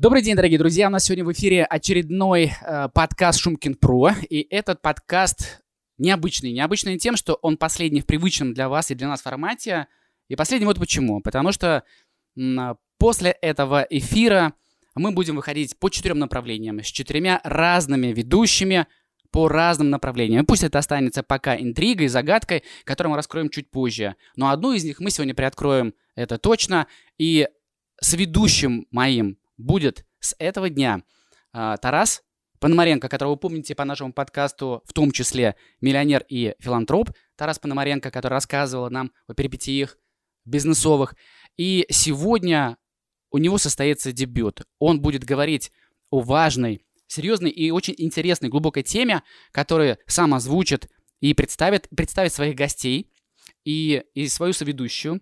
Добрый день, дорогие друзья. У нас сегодня в эфире очередной э, подкаст Шумкин Про. И этот подкаст необычный. Необычный тем, что он последний в привычном для вас и для нас формате. И последний вот почему. Потому что м, после этого эфира мы будем выходить по четырем направлениям. С четырьмя разными ведущими по разным направлениям. И пусть это останется пока интригой, загадкой, которую мы раскроем чуть позже. Но одну из них мы сегодня приоткроем, это точно. И с ведущим моим будет с этого дня а, Тарас Пономаренко, которого вы помните по нашему подкасту, в том числе «Миллионер и филантроп», Тарас Пономаренко, который рассказывал нам о перипетиях бизнесовых. И сегодня у него состоится дебют. Он будет говорить о важной, серьезной и очень интересной, глубокой теме, которую сам озвучит и представит, представит своих гостей и, и свою соведущую.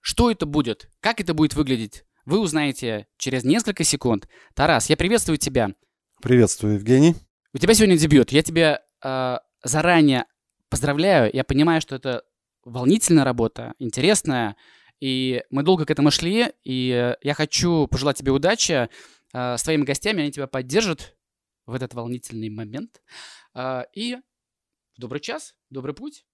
Что это будет? Как это будет выглядеть? Вы узнаете через несколько секунд. Тарас, я приветствую тебя. Приветствую, Евгений. У тебя сегодня дебют. Я тебя э, заранее поздравляю. Я понимаю, что это волнительная работа, интересная. И мы долго к этому шли. И я хочу пожелать тебе удачи э, с твоими гостями. Они тебя поддержат в этот волнительный момент. Э, и добрый час, добрый путь.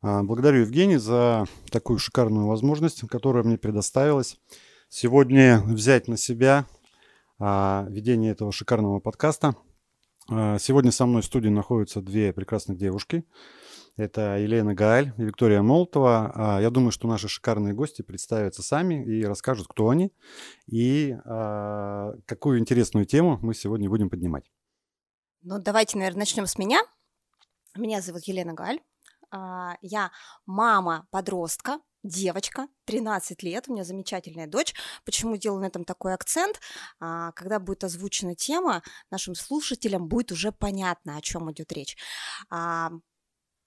А, благодарю, Евгений, за такую шикарную возможность, которая мне предоставилась сегодня взять на себя а, ведение этого шикарного подкаста. А, сегодня со мной в студии находятся две прекрасных девушки. Это Елена Гааль и Виктория Молотова. А, я думаю, что наши шикарные гости представятся сами и расскажут, кто они и какую интересную тему мы сегодня будем поднимать. Ну, давайте, наверное, начнем с меня. Меня зовут Елена Галь. Я мама подростка, девочка, 13 лет, у меня замечательная дочь. Почему делаю на этом такой акцент? А, когда будет озвучена тема, нашим слушателям будет уже понятно, о чем идет речь. А,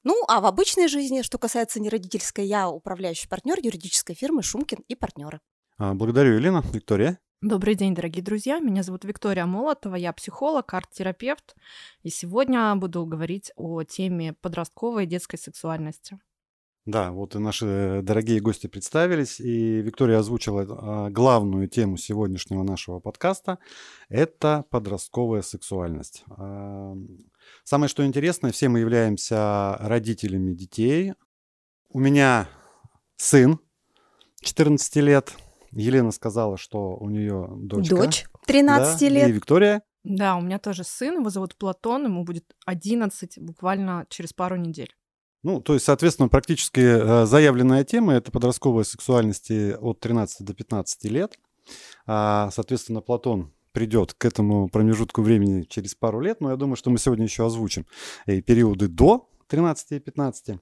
ну, а в обычной жизни, что касается неродительской, я управляющий партнер юридической фирмы Шумкин и партнеры. Благодарю, Елена. Виктория. Добрый день, дорогие друзья. Меня зовут Виктория Молотова, я психолог, арт-терапевт. И сегодня буду говорить о теме подростковой и детской сексуальности. Да, вот и наши дорогие гости представились, и Виктория озвучила а, главную тему сегодняшнего нашего подкаста – это подростковая сексуальность. А, самое что интересное, все мы являемся родителями детей. У меня сын 14 лет – Елена сказала, что у нее дочка. Дочь 13 да, лет. И Виктория. Да, у меня тоже сын, его зовут Платон, ему будет 11 буквально через пару недель. Ну, то есть, соответственно, практически э, заявленная тема – это подростковая сексуальность от 13 до 15 лет. А, соответственно, Платон придет к этому промежутку времени через пару лет, но я думаю, что мы сегодня еще озвучим и периоды до 13 и 15.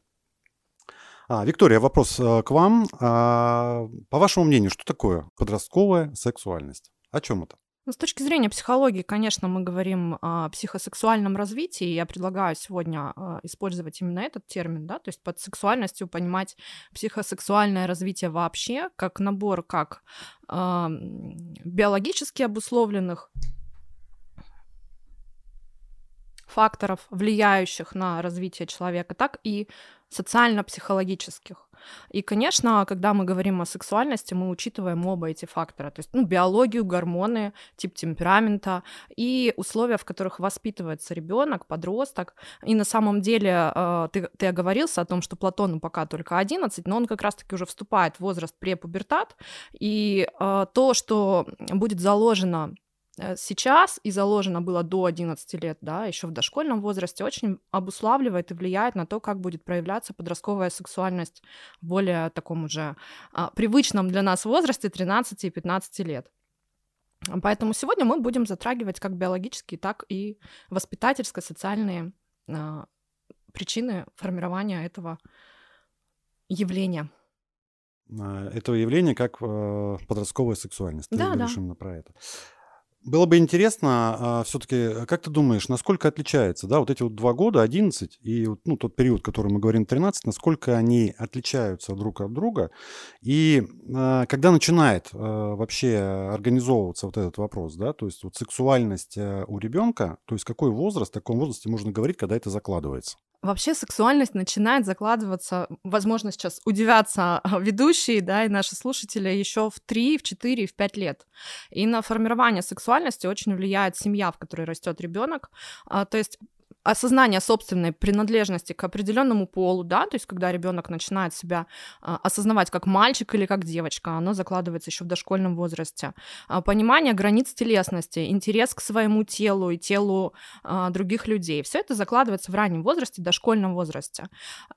А, Виктория, вопрос э, к вам. А, по вашему мнению, что такое подростковая сексуальность? О чем это? Ну, с точки зрения психологии, конечно, мы говорим о психосексуальном развитии. Я предлагаю сегодня а, использовать именно этот термин, да, то есть под сексуальностью понимать психосексуальное развитие вообще как набор как э, биологически обусловленных факторов, влияющих на развитие человека, так и социально-психологических. И, конечно, когда мы говорим о сексуальности, мы учитываем оба эти фактора, то есть ну, биологию, гормоны, тип темперамента и условия, в которых воспитывается ребенок, подросток. И на самом деле э, ты, ты оговорился о том, что Платону пока только 11, но он как раз-таки уже вступает в возраст препубертат, и э, то, что будет заложено сейчас и заложено было до 11 лет, да, еще в дошкольном возрасте, очень обуславливает и влияет на то, как будет проявляться подростковая сексуальность в более таком уже а, привычном для нас возрасте 13 и 15 лет. Поэтому сегодня мы будем затрагивать как биологические, так и воспитательско-социальные а, причины формирования этого явления. А, этого явления как э, подростковая сексуальность. Да, Ты да. именно про это. Было бы интересно, а, все-таки, как ты думаешь, насколько отличается, да, вот эти вот два года, 11, и ну, тот период, который мы говорим, 13, насколько они отличаются друг от друга, и а, когда начинает а, вообще организовываться вот этот вопрос, да, то есть вот сексуальность у ребенка, то есть какой возраст, в таком возрасте можно говорить, когда это закладывается? Вообще сексуальность начинает закладываться, возможно, сейчас удивятся ведущие, да, и наши слушатели еще в 3, в 4, в 5 лет. И на формирование сексуальности очень влияет семья, в которой растет ребенок. А, то есть осознание собственной принадлежности к определенному полу, да, то есть когда ребенок начинает себя а, осознавать как мальчик или как девочка, оно закладывается еще в дошкольном возрасте. А, понимание границ телесности, интерес к своему телу и телу а, других людей, все это закладывается в раннем возрасте, дошкольном возрасте.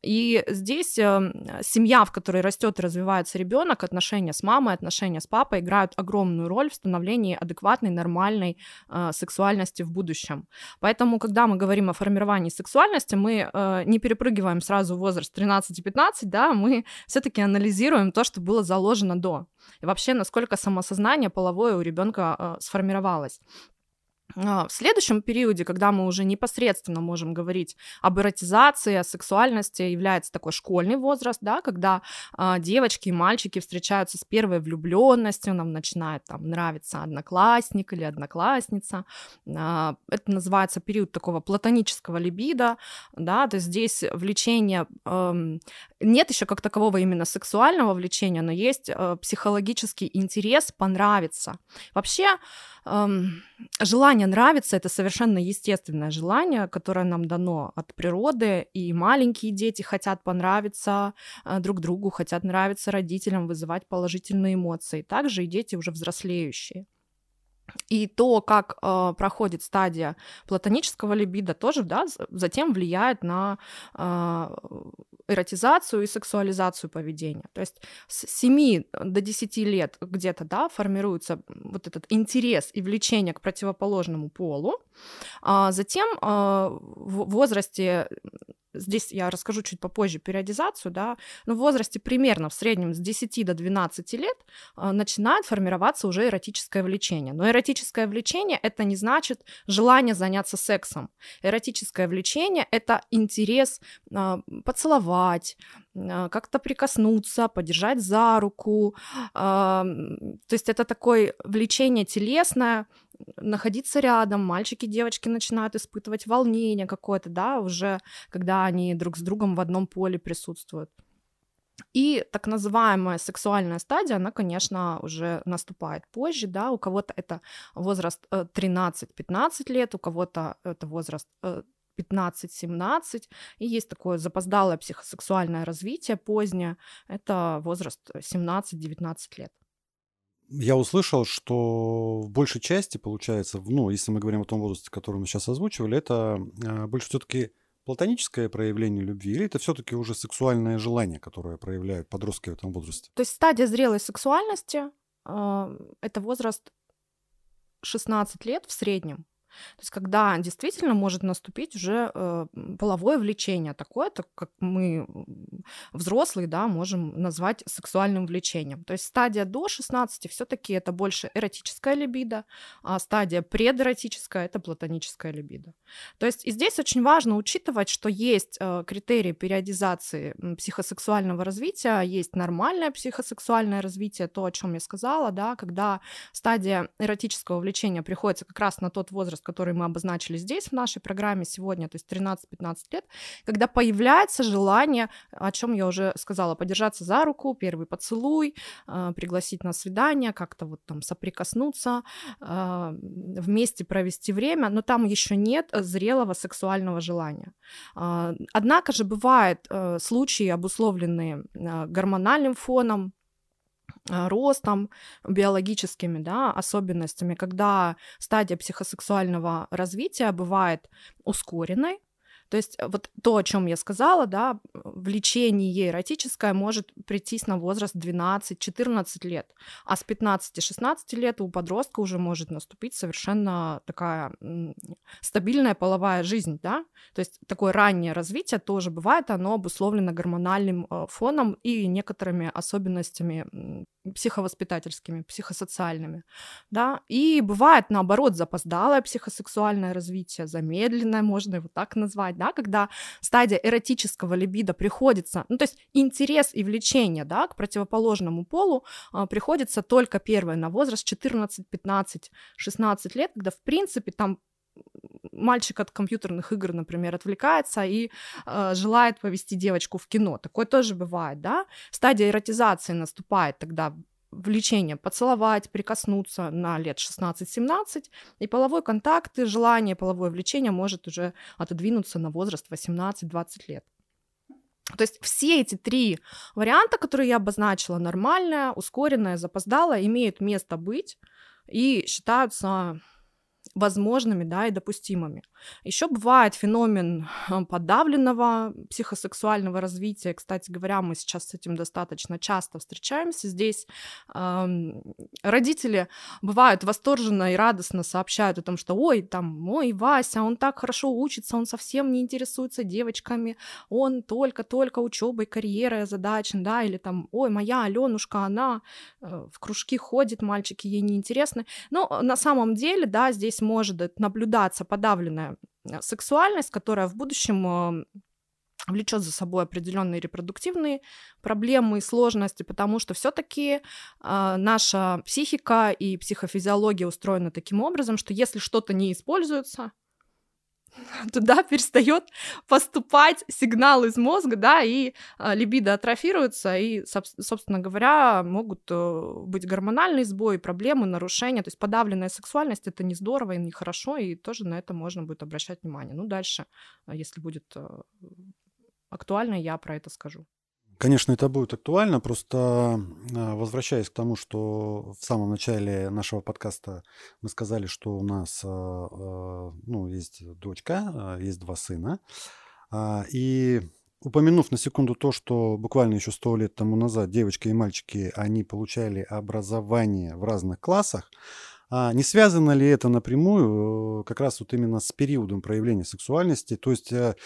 И здесь а, семья, в которой растет и развивается ребенок, отношения с мамой, отношения с папой играют огромную роль в становлении адекватной, нормальной сексуальности в будущем. Поэтому, когда мы говорим о формировании сексуальности мы э, не перепрыгиваем сразу в возраст 13-15, да, мы все-таки анализируем то, что было заложено до. И вообще, насколько самосознание половое у ребенка э, сформировалось. А, в следующем периоде, когда мы уже непосредственно можем говорить об эротизации, о сексуальности, является такой школьный возраст, да, когда э, девочки и мальчики встречаются с первой влюбленностью, нам начинает там нравиться одноклассник или одноклассница. Э, это называется период такого платонического либидо, да, то есть здесь влечение э, нет еще как такового именно сексуального влечения, но есть э, психологический интерес понравиться. Вообще эм, желание нравиться это совершенно естественное желание, которое нам дано от природы, и маленькие дети хотят понравиться э, друг другу, хотят нравиться родителям, вызывать положительные эмоции. Также и дети уже взрослеющие. И то, как э, проходит стадия платонического либидо, тоже да, затем влияет на э, эротизацию и сексуализацию поведения. То есть с 7 до 10 лет где-то да, формируется вот этот интерес и влечение к противоположному полу. А затем э, в возрасте здесь я расскажу чуть попозже периодизацию, да, но в возрасте примерно в среднем с 10 до 12 лет э, начинает формироваться уже эротическое влечение. Но эротическое влечение это не значит желание заняться сексом. Эротическое влечение это интерес э, поцеловать, э, как-то прикоснуться, подержать за руку. То есть это такое влечение телесное, находиться рядом, мальчики, девочки начинают испытывать волнение какое-то, да, уже когда они друг с другом в одном поле присутствуют. И так называемая сексуальная стадия, она, конечно, уже наступает позже, да, у кого-то это возраст 13-15 э, лет, у кого-то это возраст 15-17, и есть такое запоздалое психосексуальное развитие позднее, это возраст 17-19 лет я услышал, что в большей части, получается, ну, если мы говорим о том возрасте, который мы сейчас озвучивали, это э, больше все-таки платоническое проявление любви, или это все-таки уже сексуальное желание, которое проявляют подростки в этом возрасте? То есть стадия зрелой сексуальности э, это возраст 16 лет в среднем. То есть когда действительно может наступить уже э, половое влечение такое, так как мы взрослые, да, можем назвать сексуальным влечением. То есть стадия до 16 все-таки это больше эротическая либидо, а стадия предротическая это платоническая либидо. То есть и здесь очень важно учитывать, что есть э, критерии периодизации психосексуального развития, есть нормальное психосексуальное развитие, то, о чем я сказала, да, когда стадия эротического влечения приходится как раз на тот возраст, который мы обозначили здесь в нашей программе сегодня, то есть 13-15 лет, когда появляется желание, о чем я уже сказала, подержаться за руку, первый поцелуй, э, пригласить на свидание, как-то вот там соприкоснуться, э, вместе провести время, но там еще нет зрелого сексуального желания. Э, однако же бывают случаи, обусловленные гормональным фоном, а, ростом, биологическими да, особенностями, когда стадия психосексуального развития бывает ускоренной, то есть э, вот то, о чем я сказала, да, влечение эротическое может прийтись на возраст 12-14 лет, а с 15-16 лет у подростка уже может наступить совершенно такая стабильная половая жизнь, да, то есть такое раннее развитие тоже бывает, оно обусловлено гормональным э, фоном и некоторыми особенностями психовоспитательскими, психосоциальными, да, и бывает, наоборот, запоздалое психосексуальное развитие, замедленное, можно его так назвать, да, когда стадия эротического либидо приходится, ну, то есть интерес и влечение, да, к противоположному полу а, приходится только первое на возраст 14, 15, 16 лет, когда, в принципе, там мальчик от компьютерных игр, например, отвлекается и э, желает повести девочку в кино. Такое тоже бывает, да? Стадия эротизации наступает тогда влечение поцеловать, прикоснуться на лет 16-17, и половой контакт и желание, половое влечение может уже отодвинуться на возраст 18-20 лет. То есть все эти три варианта, которые я обозначила, нормальная, ускоренная, запоздалая, имеют место быть и считаются возможными, да, и допустимыми. Еще бывает феномен э, подавленного психосексуального развития. Кстати говоря, мы сейчас с этим достаточно часто встречаемся. Здесь эм, родители бывают восторженно и радостно сообщают о том, что ой, там мой Вася, он так хорошо учится, он совсем не интересуется девочками, он только-только учебой, карьерой озадачен, да, или там, ой, моя Аленушка, она э, в кружки ходит, мальчики ей не интересны. Но на самом деле, да, здесь может наблюдаться подавленная э, сексуальность, которая в будущем э, влечет за собой определенные репродуктивные проблемы и сложности, потому что все-таки э, наша психика и психофизиология устроена таким образом, что если что-то не используется, туда перестает поступать сигнал из мозга, да, и э, либидо атрофируется, и, собственно говоря, могут э, быть гормональные сбои, проблемы, нарушения. То есть подавленная сексуальность это не здорово и не хорошо, и тоже на это можно будет обращать внимание. Ну, дальше, если будет э, актуально, я про это скажу. Конечно, это будет актуально, просто а, возвращаясь к тому, что в самом начале нашего подкаста мы сказали, что у нас а, а, ну, есть дочка, есть два сына. И упомянув на секунду то, что буквально еще сто лет тому назад девочки и мальчики, они получали образование в разных классах, не связано ли это напрямую э, как раз вот именно с периодом проявления сексуальности? То есть э,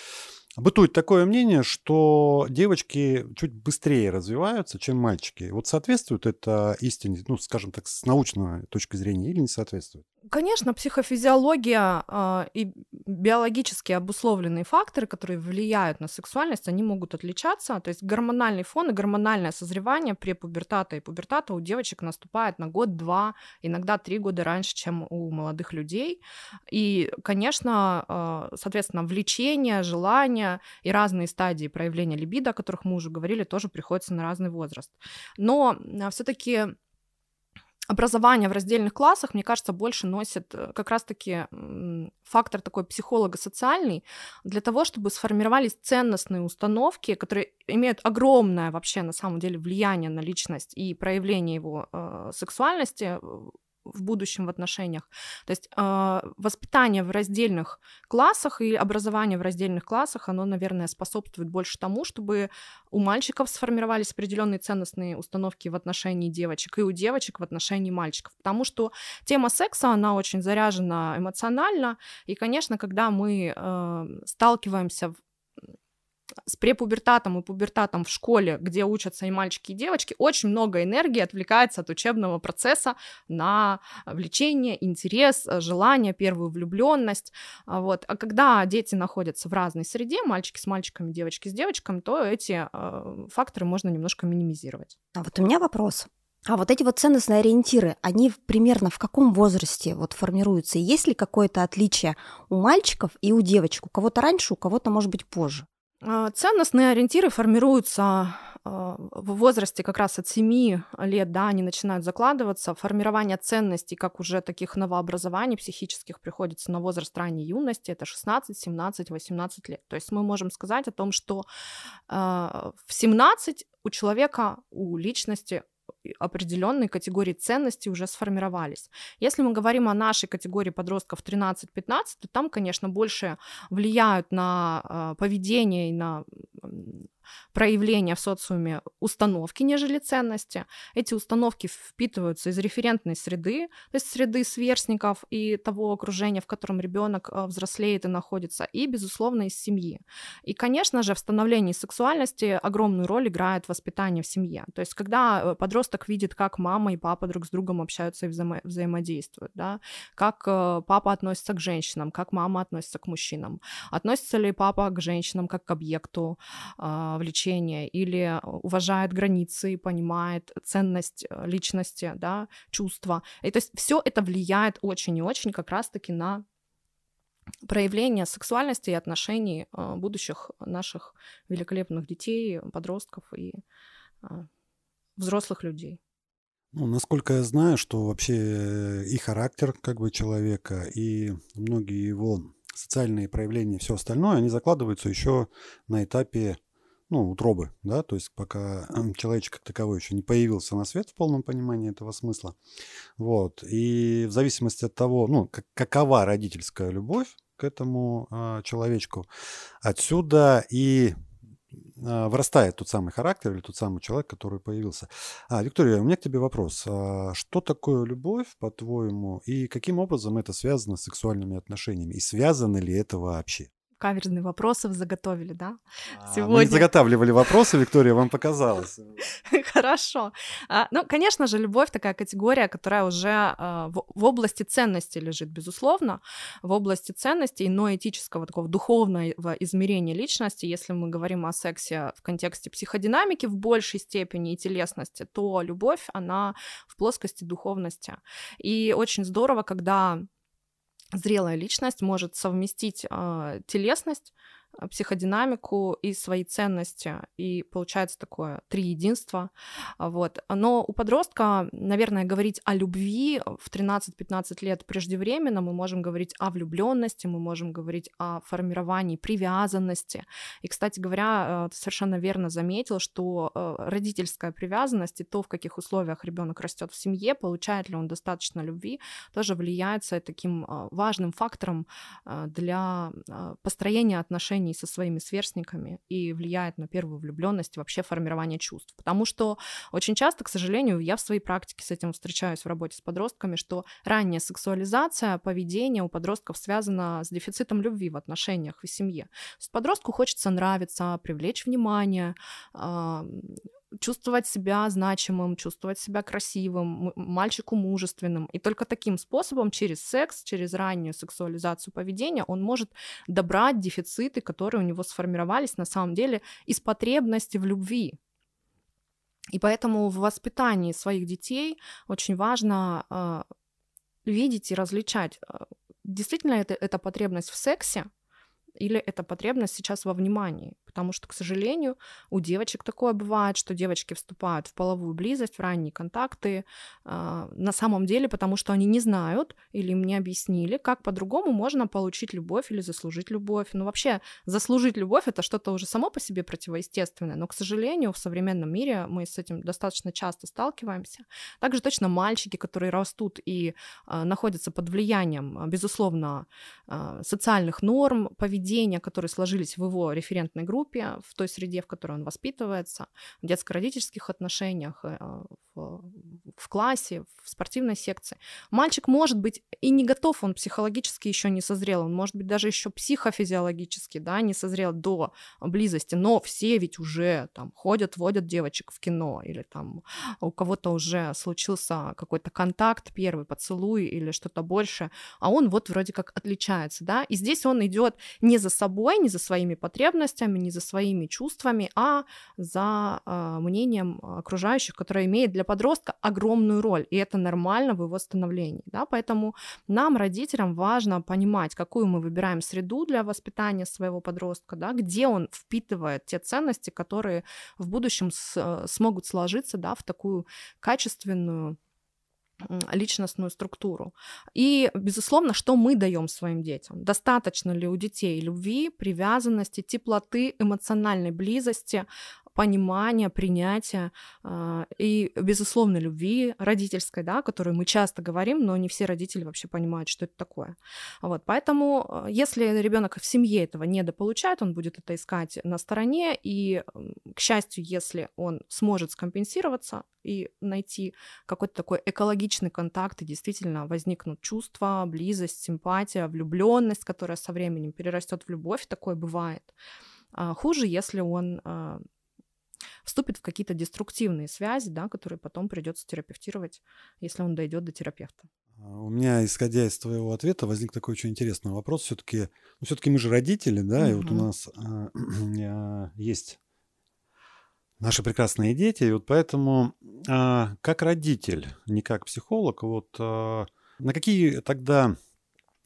Бытует такое мнение, что девочки чуть быстрее развиваются, чем мальчики. Вот соответствует это истине, ну, скажем так, с научной точки зрения или не соответствует? Конечно, психофизиология э, и биологически обусловленные факторы, которые влияют на сексуальность, они могут отличаться. То есть гормональный фон и гормональное созревание при пубертата и пубертата у девочек наступает на год-два, иногда три года раньше, чем у молодых людей. И, конечно, э, соответственно, влечение, желание и разные стадии проявления либидо, о которых мы уже говорили, тоже приходятся на разный возраст. Но э, все-таки образование в раздельных классах, мне кажется, больше носит э, как раз-таки фактор такой психолого-социальный. Для того, чтобы сформировались ценностные установки, которые имеют огромное вообще на самом деле влияние на личность и проявление его э, сексуальности в будущем в отношениях. То есть э, воспитание в раздельных классах и образование в раздельных классах, оно, наверное, способствует больше тому, чтобы у мальчиков сформировались определенные ценностные установки в отношении девочек и у девочек в отношении мальчиков. Потому что тема секса, она очень заряжена эмоционально. И, конечно, когда мы э, сталкиваемся с препубертатом и пубертатом в школе, где учатся и мальчики, и девочки, очень много энергии отвлекается от учебного процесса на влечение, интерес, желание, первую влюбленность. А вот. А когда дети находятся в разной среде, мальчики с мальчиками, девочки с девочками, то эти э, факторы можно немножко минимизировать. А вот у меня вопрос. А вот эти вот ценностные ориентиры, они примерно в каком возрасте вот формируются? есть ли какое-то отличие у мальчиков и у девочек? У кого-то раньше, у кого-то, может быть, позже? А, ценностные ориентиры формируются а, в возрасте как раз от 7 лет, да, они начинают закладываться. Формирование ценностей, как уже таких новообразований психических, приходится на возраст ранней юности, это 16, 17, 18 лет. То есть мы можем сказать о том, что э, в 17 у человека, у личности определенные категории ценностей уже сформировались. Если мы говорим о нашей категории подростков 13-15, то там, конечно, больше влияют на э, поведение и на проявления в социуме установки, нежели ценности. Эти установки впитываются из референтной среды, то есть среды сверстников и того окружения, в котором ребенок э, взрослеет и находится, и, безусловно, из семьи. И, конечно же, в становлении сексуальности огромную роль играет воспитание в семье. То есть, когда э, подросток видит, как мама и папа друг с другом общаются и взаимо- взаимодействуют, да, как э, папа относится к женщинам, как мама относится к мужчинам, относится ли папа к женщинам как к объекту влечения, влечения или э, уважает границы, понимает ценность э, личности, да, чувства. И то есть все это влияет очень и очень как раз-таки на проявления сексуальности и отношений э, будущих наших великолепных детей, подростков и э, взрослых людей. Ну, насколько я знаю, что вообще и характер как бы человека, и многие его социальные проявления, все остальное, они закладываются еще на этапе ну, утробы, да, то есть пока человечек как таковой еще не появился на свет в полном понимании этого смысла. Вот. И в зависимости от того, ну, как, какова родительская любовь к этому э, человечку, отсюда и э, вырастает тот самый характер или тот самый человек, который появился. А, Виктория, у меня к тебе вопрос. А что такое любовь, по-твоему, и каким образом это связано с сексуальными отношениями? И связано ли это вообще? Каверзные вопросов заготовили, да? Сегодня. Мы не заготавливали вопросы, Виктория, вам показалось. Хорошо. А, ну, конечно же, любовь такая категория, которая уже а, в области ценности лежит, безусловно, в области ценностей, но этического, такого духовного измерения личности, если мы говорим о сексе в контексте психодинамики в большей степени и телесности, то любовь, она в плоскости духовности. И очень здорово, когда зрелая личность может совместить э, телесность психодинамику и свои ценности, и получается такое три единства. Вот. Но у подростка, наверное, говорить о любви в 13-15 лет преждевременно, мы можем говорить о влюбленности, мы можем говорить о формировании привязанности. И, кстати говоря, э, ты совершенно верно заметил, что э, родительская привязанность и то, в каких условиях ребенок растет в семье, получает ли он достаточно любви, тоже влияется таким важным фактором для построения отношений отношений со своими сверстниками и влияет на первую влюбленность вообще формирование чувств. Потому что очень часто, к сожалению, я в своей практике с этим встречаюсь в работе с подростками, что ранняя сексуализация поведения у подростков связана с дефицитом любви в отношениях и семье. То есть подростку хочется нравиться, привлечь внимание, чувствовать себя значимым, чувствовать себя красивым, мальчику мужественным. И только таким способом, через секс, через раннюю сексуализацию поведения, он может добрать дефициты, которые у него сформировались на самом деле из потребности в любви. И поэтому в воспитании своих детей очень важно э, видеть и различать, э, действительно это, это потребность в сексе, или это потребность сейчас во внимании. Потому что, к сожалению, у девочек такое бывает, что девочки вступают в половую близость, в ранние контакты э, на самом деле, потому что они не знают или им не объяснили, как по-другому можно получить любовь или заслужить любовь. Ну, вообще, заслужить любовь это что-то уже само по себе противоестественное, но, к сожалению, в современном мире мы с этим достаточно часто сталкиваемся. Также точно мальчики, которые растут и э, находятся под влиянием, безусловно, э, социальных норм, поведения, которые сложились в его референтной группе, группе, в той среде, в которой он воспитывается, в детско-родительских отношениях, э, в, классе, в спортивной секции. Мальчик может быть и не готов, он психологически еще не созрел, он может быть даже еще психофизиологически, да, не созрел до близости, но все ведь уже там ходят, водят девочек в кино, или там у кого-то уже случился какой-то контакт, первый поцелуй или что-то больше, а он вот вроде как отличается, да, и здесь он идет не за собой, не за своими потребностями, не за своими чувствами, а за э, мнением окружающих, которое имеет для подростка огромную роль, и это нормально в его становлении. Да? Поэтому нам, родителям, важно понимать, какую мы выбираем среду для воспитания своего подростка, да? где он впитывает те ценности, которые в будущем с, э, смогут сложиться да, в такую качественную личностную структуру. И, безусловно, что мы даем своим детям? Достаточно ли у детей любви, привязанности, теплоты, эмоциональной близости, понимания, принятия э, и безусловной любви родительской, да, о которой мы часто говорим, но не все родители вообще понимают, что это такое. Вот, поэтому, э, если ребенок в семье этого недополучает, он будет это искать на стороне, и, к счастью, если он сможет скомпенсироваться и найти какой-то такой экологичный контакт, и действительно возникнут чувства, близость, симпатия, влюбленность, которая со временем перерастет в любовь, такое бывает. А хуже, если он а, вступит в какие-то деструктивные связи, да, которые потом придется терапевтировать, если он дойдет до терапевта. А, у меня, исходя из твоего ответа, возник такой очень интересный вопрос. Все-таки, ну, все-таки мы же родители, да, угу. и вот у нас а, есть наши прекрасные дети, и вот поэтому, а, как родитель, не как психолог, вот а, на какие тогда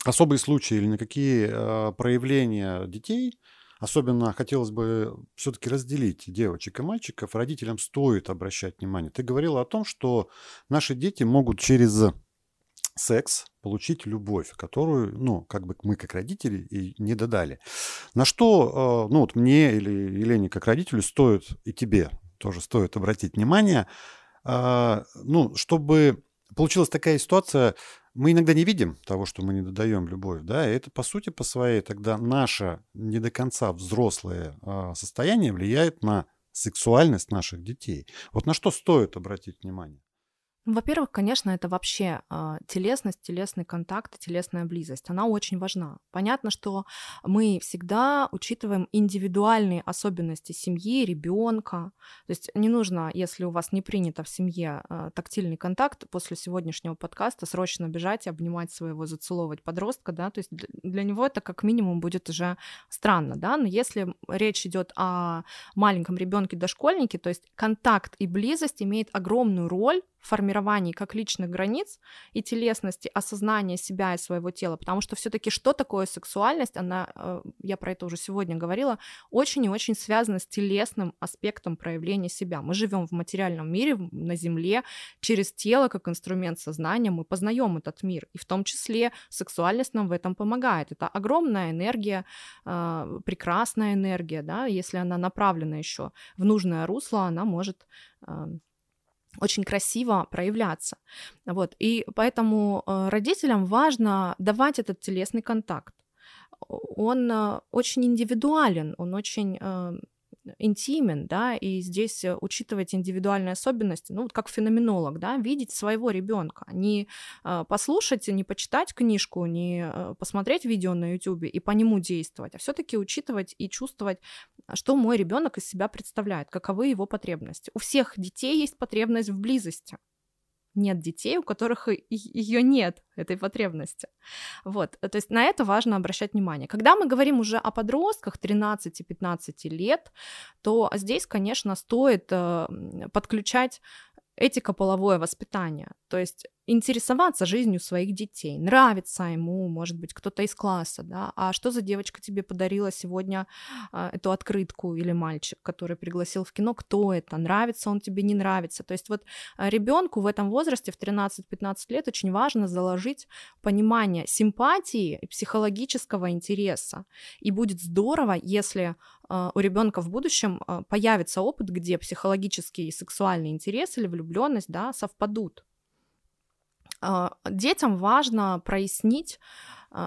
особые случаи или на какие э, проявления детей, особенно хотелось бы все-таки разделить девочек и мальчиков, родителям стоит обращать внимание. Ты говорила о том, что наши дети могут через секс получить любовь, которую, ну, как бы мы как родители и не додали. На что, э, ну, вот мне или Елене как родителю стоит, и тебе тоже стоит обратить внимание, э, ну, чтобы получилась такая ситуация, мы иногда не видим того, что мы не додаем любовь, да, и это по сути по своей тогда наше не до конца взрослое а, состояние влияет на сексуальность наших детей. Вот на что стоит обратить внимание? Во-первых, конечно, это вообще э, телесность, телесный контакт, телесная близость. Она очень важна. Понятно, что мы всегда учитываем индивидуальные особенности семьи, ребенка. То есть не нужно, если у вас не принято в семье э, тактильный контакт, после сегодняшнего подкаста срочно бежать и обнимать своего, зацеловывать подростка, да, то есть для него это как минимум будет уже странно, да, но если речь идет о маленьком ребенке дошкольнике, то есть контакт и близость имеет огромную роль формировании как личных границ и телесности, осознания себя и своего тела, потому что все-таки что такое сексуальность, она, э, я про это уже сегодня говорила, очень и очень связана с телесным аспектом проявления себя. Мы живем в материальном мире, на Земле, через тело как инструмент сознания мы познаем этот мир, и в том числе сексуальность нам в этом помогает. Это огромная энергия, э, прекрасная энергия, да, если она направлена еще в нужное русло, она может э, очень красиво проявляться. Вот. И поэтому э, родителям важно давать этот телесный контакт. Он э, очень индивидуален, он очень э, интимен, да, и здесь э, учитывать индивидуальные особенности, ну, вот как феноменолог, да, видеть своего ребенка, не э, послушать, не почитать книжку, не э, посмотреть видео на YouTube и по нему действовать, а все-таки учитывать и чувствовать, что мой ребенок из себя представляет, каковы его потребности. У всех детей есть потребность в близости нет детей, у которых ее нет, этой потребности. Вот, то есть на это важно обращать внимание. Когда мы говорим уже о подростках 13-15 лет, то здесь, конечно, стоит э, подключать этико-половое воспитание. То есть интересоваться жизнью своих детей, нравится ему, может быть, кто-то из класса, да, а что за девочка тебе подарила сегодня э, эту открытку или мальчик, который пригласил в кино, кто это, нравится он тебе, не нравится. То есть вот а, ребенку в этом возрасте, в 13-15 лет, очень важно заложить понимание симпатии и психологического интереса. И будет здорово, если э, у ребенка в будущем появится опыт, где психологический и сексуальный интерес или влюбленность да, совпадут. А, детям важно прояснить,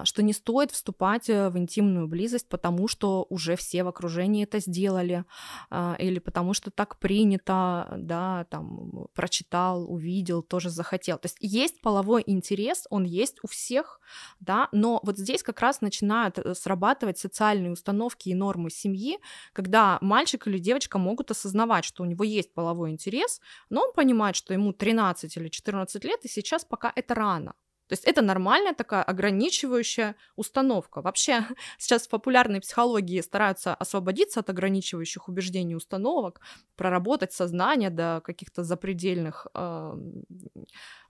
что не стоит вступать э, в интимную близость, потому что уже все в окружении это сделали, а, или потому что так принято, да, там, прочитал, увидел, тоже захотел. То есть есть половой интерес, он есть у всех, да, но вот здесь как раз начинают э, срабатывать социальные установки и нормы семьи, когда мальчик или девочка могут осознавать, что у него есть половой интерес, но он понимает, что ему 13 или 14 лет, и сейчас пока это рано, то есть это нормальная такая ограничивающая установка. Вообще сейчас в популярной психологии стараются освободиться от ограничивающих убеждений установок, проработать сознание до каких-то запредельных э,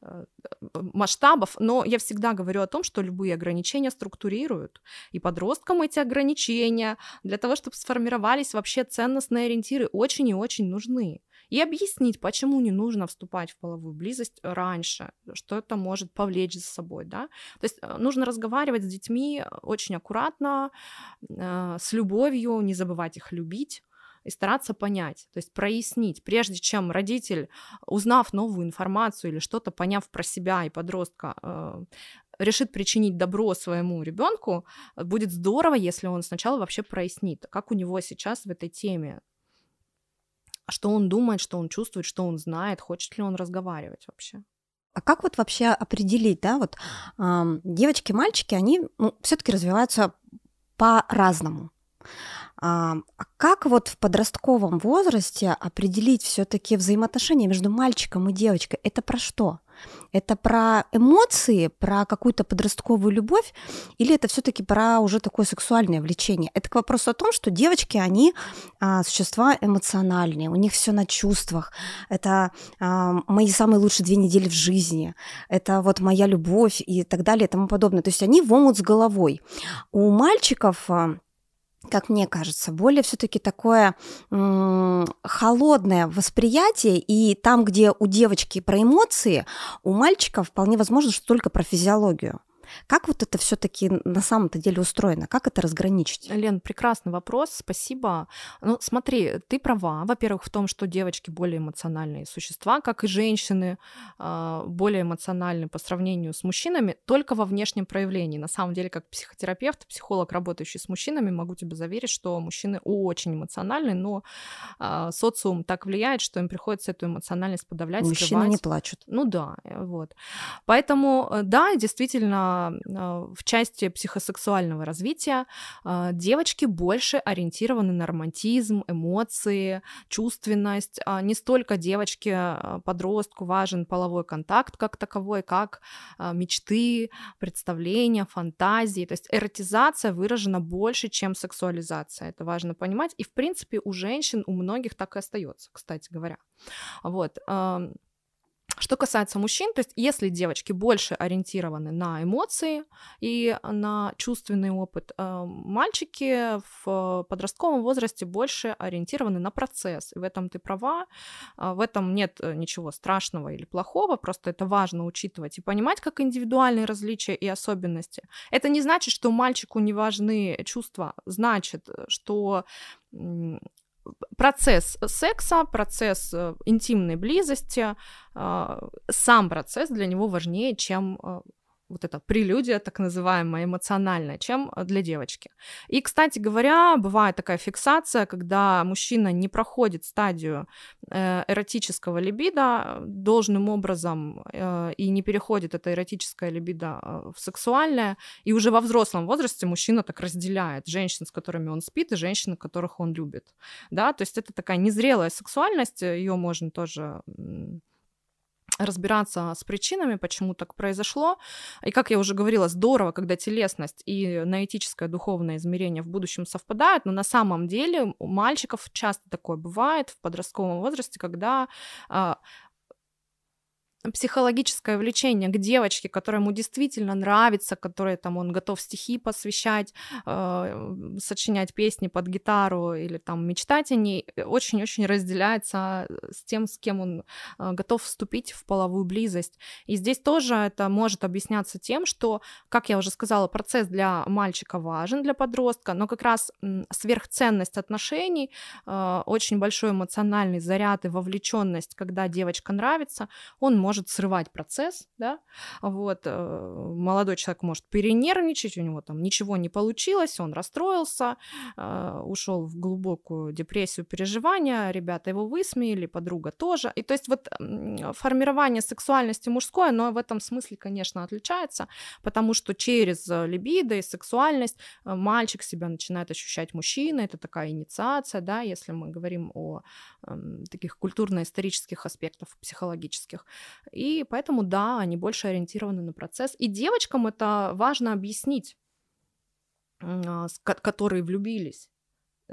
э, масштабов. Но я всегда говорю о том, что любые ограничения структурируют. И подросткам эти ограничения для того, чтобы сформировались вообще ценностные ориентиры, очень и очень нужны и объяснить, почему не нужно вступать в половую близость раньше, что это может повлечь за собой, да. То есть э, нужно разговаривать с детьми очень аккуратно, э, с любовью, не забывать их любить, и стараться понять, то есть прояснить, прежде чем родитель, узнав новую информацию или что-то поняв про себя и подростка, э, решит причинить добро своему ребенку, будет здорово, если он сначала вообще прояснит, как у него сейчас в этой теме а что он думает, что он чувствует, что он знает, хочет ли он разговаривать вообще. А как вот вообще определить, да, вот э, девочки, мальчики, они ну, все-таки развиваются по-разному. А как вот в подростковом возрасте определить все-таки взаимоотношения между мальчиком и девочкой? Это про что? Это про эмоции, про какую-то подростковую любовь, или это все-таки про уже такое сексуальное влечение? Это к вопросу о том, что девочки, они а, существа эмоциональные, у них все на чувствах. Это а, мои самые лучшие две недели в жизни, это вот моя любовь и так далее и тому подобное. То есть они в омут с головой. У мальчиков а, как мне кажется, более все-таки такое м- холодное восприятие, и там, где у девочки про эмоции, у мальчика вполне возможно, что только про физиологию. Как вот это все-таки на самом-то деле устроено? Как это разграничить? Лен, прекрасный вопрос, спасибо. Ну, смотри, ты права, во-первых, в том, что девочки более эмоциональные существа, как и женщины, а, более эмоциональны по сравнению с мужчинами, только во внешнем проявлении. На самом деле, как психотерапевт, психолог, работающий с мужчинами, могу тебе заверить, что мужчины очень эмоциональны, но а, социум так влияет, что им приходится эту эмоциональность подавлять, Мужчины скрывать. не плачут. Ну да, э, вот. Поэтому, э, да, действительно, в части психосексуального развития а, девочки больше ориентированы на романтизм, эмоции, чувственность. А, не столько девочке, подростку важен половой контакт как таковой, как мечты, представления, фантазии. То есть эротизация выражена больше, чем сексуализация. Это важно понимать. И, в принципе, у женщин, у многих так и остается, кстати говоря. Вот. Что касается мужчин, то есть если девочки больше ориентированы на эмоции и на чувственный опыт, э, мальчики в подростковом возрасте больше ориентированы на процесс. И в этом ты права, э, в этом нет э, ничего страшного или плохого, просто это важно учитывать и понимать, как индивидуальные различия и особенности. Это не значит, что мальчику не важны чувства, значит, что процесс секса, процесс э, интимной близости, а, сам процесс для него важнее, чем э, вот эта прелюдия, так называемая, эмоциональная, чем э, для девочки. И, кстати говоря, бывает такая фиксация, когда мужчина не проходит стадию э, эротического либидо должным образом э, и не переходит это эротическое либидо в сексуальное, и уже во взрослом возрасте мужчина так разделяет женщин, с которыми он спит, и женщин, которых он любит. Да, то есть это такая незрелая сексуальность, ее можно тоже разбираться с причинами, почему так произошло. И, как я уже говорила, здорово, когда телесность и наэтическое духовное измерение в будущем совпадают, но на самом деле у мальчиков часто такое бывает в подростковом возрасте, когда а, психологическое влечение к девочке, которая ему действительно нравится, которой там он готов стихи посвящать, э, сочинять песни под гитару или там мечтать о ней, очень-очень разделяется с тем, с кем он э, готов вступить в половую близость. И здесь тоже это может объясняться тем, что, как я уже сказала, процесс для мальчика важен, для подростка, но как раз сверхценность отношений, э, очень большой эмоциональный заряд и вовлеченность, когда девочка нравится, он может может срывать процесс, да, вот, э, молодой человек может перенервничать, у него там ничего не получилось, он расстроился, э, ушел в глубокую депрессию, переживания, ребята его высмеяли, подруга тоже, и то есть вот формирование сексуальности мужской, оно в этом смысле, конечно, отличается, потому что через э, либидо и сексуальность мальчик себя начинает ощущать мужчиной, это такая инициация, да, если мы говорим о э, таких культурно-исторических аспектах психологических. И поэтому, да, они больше ориентированы на процесс. И девочкам это важно объяснить, а, которые влюбились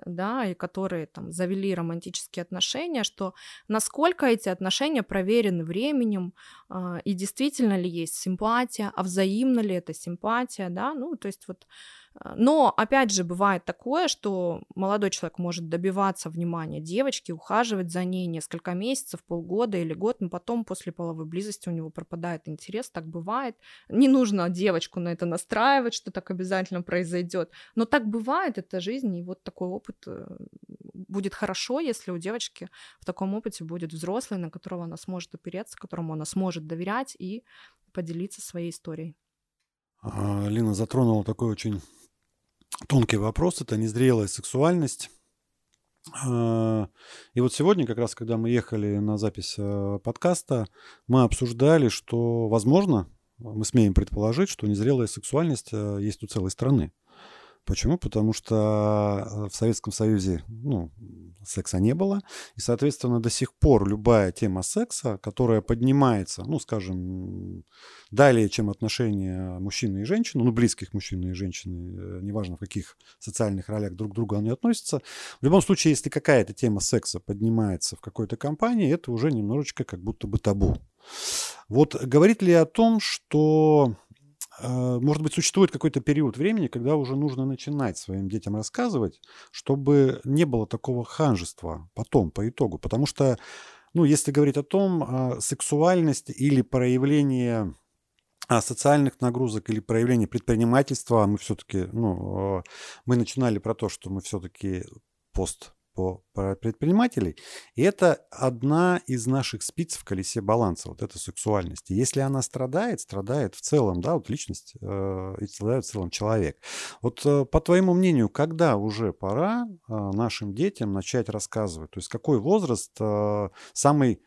да, и которые там завели романтические отношения, что насколько эти отношения проверены временем, э, и действительно ли есть симпатия, а взаимна ли эта симпатия, да, ну, то есть вот но, опять же, бывает такое, что молодой человек может добиваться внимания девочки, ухаживать за ней несколько месяцев, полгода или год, но потом после половой близости у него пропадает интерес, так бывает. Не нужно девочку на это настраивать, что так обязательно произойдет, но так бывает, это жизнь, и вот такой опыт э, будет хорошо, если у девочки в таком опыте будет взрослый, на которого она сможет опереться, которому она сможет доверять и поделиться своей историей. А, Лина затронула такой очень тонкий вопрос, это незрелая сексуальность. А, и вот сегодня, как раз когда мы ехали на запись э, подкаста, мы обсуждали, что, возможно, мы смеем предположить, что незрелая сексуальность э, есть у целой страны. Почему? Потому что э, в Советском Союзе ну, секса не было, и, соответственно, до сих пор любая тема секса, которая поднимается, ну, скажем, далее, чем отношения мужчины и женщины, ну, близких мужчины и женщины, э, неважно в каких социальных ролях друг к другу они относятся, в любом случае, если какая-то тема секса поднимается в какой-то компании, это уже немножечко как будто бы табу. Вот говорит ли о том, что может быть, существует какой-то период времени, когда уже нужно начинать своим детям рассказывать, чтобы не было такого ханжества потом, по итогу. Потому что, ну, если говорить о том, а, сексуальность или проявление а, социальных нагрузок или проявление предпринимательства, мы все-таки, ну, э, мы начинали про то, что мы все-таки пост по, про предпринимателей. И это одна из наших спиц в колесе баланса, вот эта сексуальность. И если она страдает, страдает в целом, да, вот личность, э, и страдает в целом человек. Вот э, по твоему мнению, когда уже пора э, нашим детям начать рассказывать? То есть какой возраст э, самый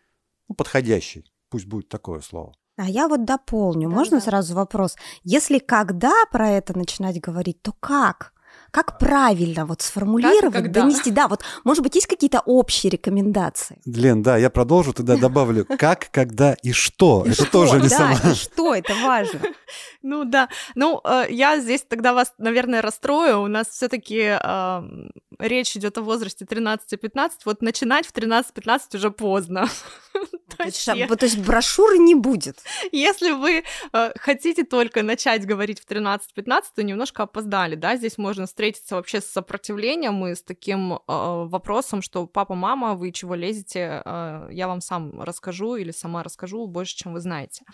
ну, подходящий? Пусть будет такое слово. А я вот дополню. Да, Можно да. сразу вопрос? Если когда про это начинать говорить, то как? Как правильно вот сформулировать, Как когда? донести? Да, вот, может быть, есть какие-то общие рекомендации? Лен, да, я продолжу, тогда добавлю, как, когда и что. И это что? тоже не да, самое. и что, это важно. Ну да. Ну, э, я здесь тогда вас, наверное, расстрою. У нас все-таки речь идет о возрасте 13-15. Вот начинать в 13-15 уже поздно. То есть, то брошюры не будет. Если вы э, хотите только начать говорить в 13-15, то немножко опоздали, да, здесь можно встретиться вообще с сопротивлением и с таким э, вопросом, что папа, мама, вы чего лезете, э, я вам сам расскажу или сама расскажу больше, чем вы знаете.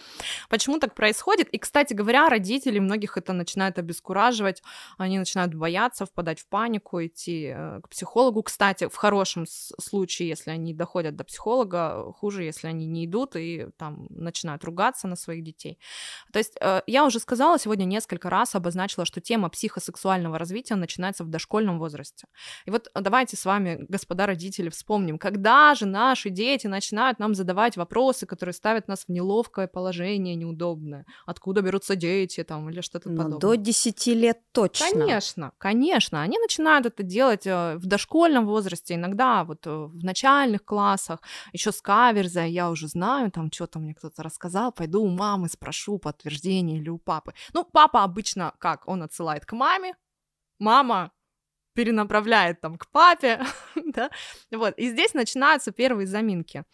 Почему так происходит? И, кстати говоря, родители, многих это начинает обескураживать, они начинают бояться, впадать в панику, идти к психологу. Кстати, в хорошем случае, если они доходят до психолога, хуже, если они не идут и там начинают ругаться на своих детей. То есть э, я уже сказала сегодня несколько раз, обозначила, что тема психосексуального развития начинается в дошкольном возрасте. И вот давайте с вами, господа родители, вспомним, когда же наши дети начинают нам задавать вопросы, которые ставят нас в неловкое положение, неудобное. Откуда берутся дети там или что-то Ну, подобное. до 10 лет точно. Конечно, конечно. Они начинают это делать э, в дошкольном возрасте, иногда вот э, в начальных классах, еще с каверзой, я уже знаю, там что-то мне кто-то рассказал, пойду у мамы спрошу подтверждение или у папы. Ну, папа обычно как? Он отсылает к маме, мама перенаправляет там к папе, да, вот, и здесь начинаются первые заминки.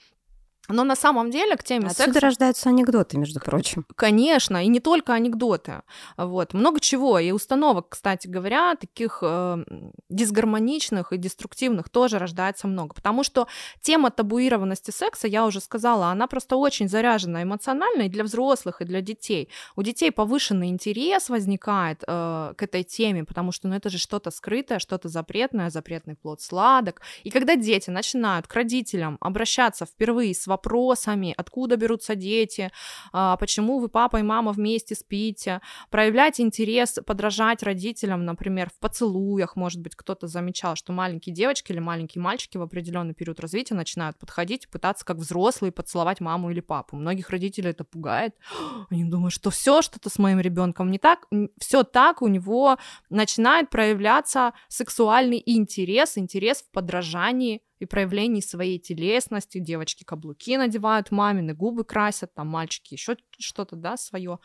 Но на самом деле к теме Отсюда секса... рождаются анекдоты, между прочим. Конечно, и не только анекдоты. Вот. Много чего. И установок, кстати говоря, таких э, дисгармоничных и деструктивных тоже рождается много. Потому что тема табуированности секса, я уже сказала, она просто очень заряжена эмоционально и для взрослых, и для детей. У детей повышенный интерес возникает э, к этой теме, потому что ну, это же что-то скрытое, что-то запретное, запретный плод сладок. И когда дети начинают к родителям обращаться впервые с вопросами, откуда берутся дети, а, почему вы папа и мама вместе спите, проявлять интерес, подражать родителям, например, в поцелуях, может быть, кто-то замечал, что маленькие девочки или маленькие мальчики в определенный период развития начинают подходить пытаться как взрослые поцеловать маму или папу. Многих родителей это пугает. Они думают, что все что-то с моим ребенком не так, все так, у него начинает проявляться сексуальный интерес, интерес в подражании и проявлении своей телесности. Девочки каблуки надевают, мамины губы красят, там мальчики еще что-то, да, свое.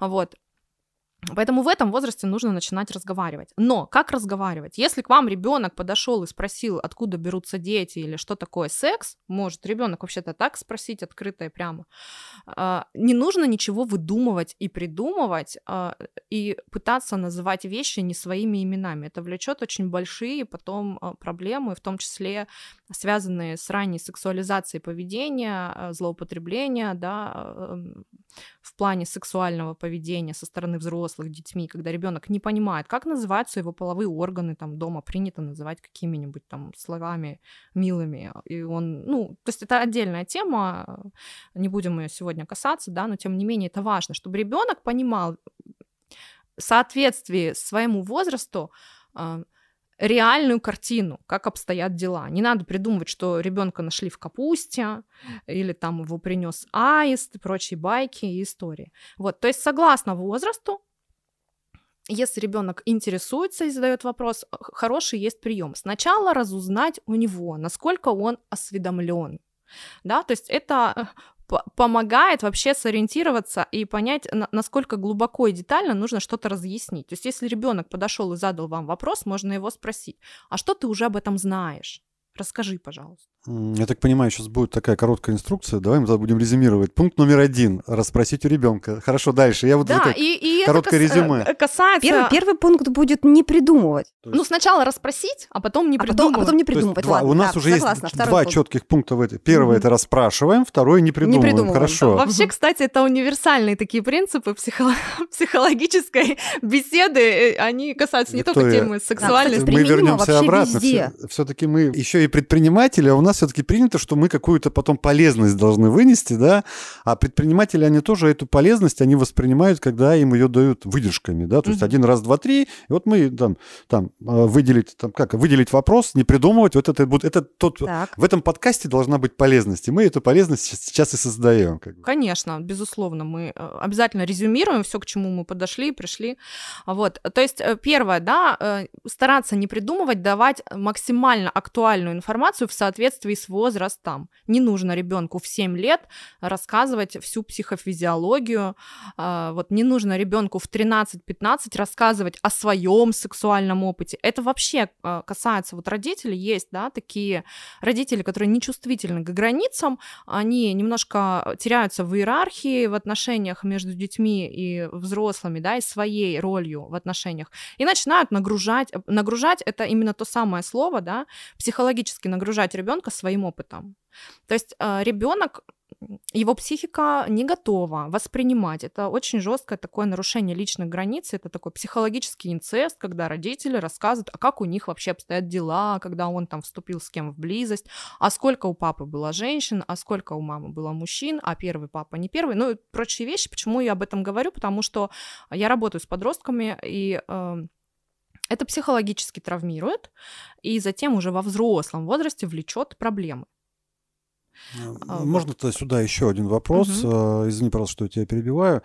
Вот. Поэтому в этом возрасте нужно начинать разговаривать. Но как разговаривать? Если к вам ребенок подошел и спросил, откуда берутся дети или что такое секс, может ребенок вообще-то так спросить открыто и прямо. А, Не нужно ничего выдумывать и придумывать а, и пытаться называть вещи не своими именами. Это влечет очень большие потом а, проблемы, в том числе связанные с ранней сексуализацией поведения, злоупотребления, да, в плане сексуального поведения со стороны взрослых детьми, когда ребенок не понимает, как называются его половые органы, там дома принято называть какими-нибудь там словами милыми, и он, ну, то есть это отдельная тема, не будем ее сегодня касаться, да, но тем не менее это важно, чтобы ребенок понимал в соответствии своему возрасту а, реальную картину, как обстоят дела. Не надо придумывать, что ребенка нашли в капусте, или там его принес аист и прочие байки и истории. Вот, то есть согласно возрасту если ребенок интересуется и задает вопрос, хороший есть прием. Сначала разузнать у него, насколько он осведомлен. Да, то есть это помогает вообще сориентироваться и понять, насколько глубоко и детально нужно что-то разъяснить. То есть, если ребенок подошел и задал вам вопрос, можно его спросить: а что ты уже об этом знаешь? Расскажи, пожалуйста. Я так понимаю, сейчас будет такая короткая инструкция. Давай мы тогда будем резюмировать. Пункт номер один. Расспросить у ребенка. Хорошо, дальше. Я вот да, и, и короткое это резюме. Э, касается... Первый, первый пункт будет не придумывать. Есть... Ну, сначала расспросить, а потом не а придумывать. Потом, а потом не придумывать. Два, Ладно, у нас да, уже согласна, есть два пункт. четких пункта в этой. Первое mm-hmm. это расспрашиваем, второе не придумываем. Не придумываем. Хорошо. Вообще, кстати, это универсальные такие принципы психо... психологической беседы. Э, они касаются не только темы сексуальности. Да, мы вернемся обратно. Все-таки мы еще и предприниматели, а у нас все-таки принято, что мы какую-то потом полезность должны вынести, да, а предприниматели, они тоже эту полезность, они воспринимают, когда им ее дают выдержками, да, то есть один раз, два, три, и вот мы там, там а, выделить, там как, выделить вопрос, не придумывать, вот это, будет, это тот, так. в этом подкасте должна быть полезность, и мы эту полезность сейчас и создаем. Как бы. Конечно, безусловно, мы э, обязательно резюмируем все, к чему мы подошли, пришли, вот, то есть э, первое, да, э, стараться не придумывать, давать максимально актуальную информацию в соответствии с возрастом, не нужно ребенку в 7 лет рассказывать всю психофизиологию, а, вот не нужно ребенку в 13-15 рассказывать о своем сексуальном опыте. Это вообще а, касается вот родителей, есть, да, такие родители, которые нечувствительны к границам, они немножко теряются в иерархии в отношениях между детьми и взрослыми, да, и своей ролью в отношениях, и начинают нагружать, нагружать это именно то самое слово, да, психологически нагружать ребенка своим опытом. То есть э, ребенок его психика не готова воспринимать. Это очень жесткое такое нарушение личных границ. Это такой психологический инцест, когда родители рассказывают, а как у них вообще обстоят дела, когда он там вступил с кем в близость, а сколько у папы было женщин, а сколько у мамы было мужчин, а первый папа не первый. Ну и прочие вещи. Почему я об этом говорю? Потому что я работаю с подростками, и э, это психологически травмирует, и затем уже во взрослом возрасте влечет проблемы. А, можно вот. сюда еще один вопрос? Угу. Извини, пожалуйста, что я тебя перебиваю.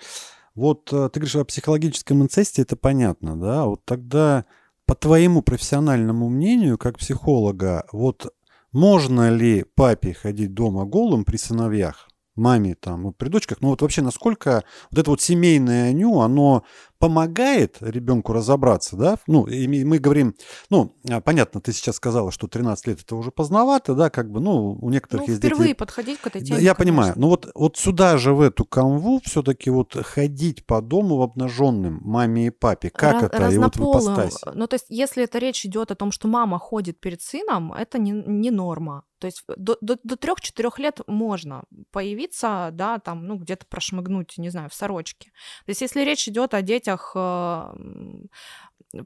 Вот э, ты говоришь о психологическом инцесте, это понятно, да? Вот тогда, по твоему профессиональному мнению, как психолога, вот можно ли папе ходить дома голым при сыновьях? маме там, при дочках, ну вот вообще насколько вот это вот семейное ню, оно помогает ребенку разобраться, да, ну, и мы говорим, ну, а, понятно, ты сейчас сказала, что 13 лет это уже поздновато, да, как бы, ну, у некоторых ну, есть впервые дети... подходить к этой теме. Я конечно. понимаю, но вот, вот сюда же, в эту канву, все-таки вот ходить по дому в обнаженным маме и папе, как Раз, это, и вот в Ну, то есть, если это речь идет о том, что мама ходит перед сыном, это не, не норма. То есть до, до, до 3-4 лет можно появиться, да, там, ну, где-то прошмыгнуть, не знаю, в сорочке. То есть если речь идет о детях э,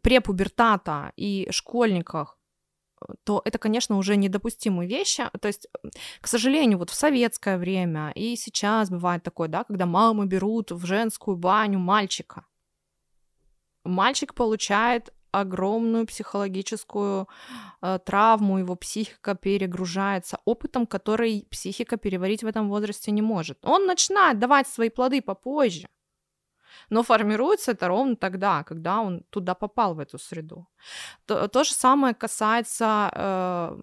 препубертата и школьниках, то это, конечно, уже недопустимые вещи. То есть, к сожалению, вот в советское время и сейчас бывает такое, да, когда мамы берут в женскую баню мальчика. Мальчик получает огромную психологическую э, травму, его психика перегружается опытом, который психика переварить в этом возрасте не может. Он начинает давать свои плоды попозже, но формируется это ровно тогда, когда он туда попал в эту среду. То, то же самое касается э,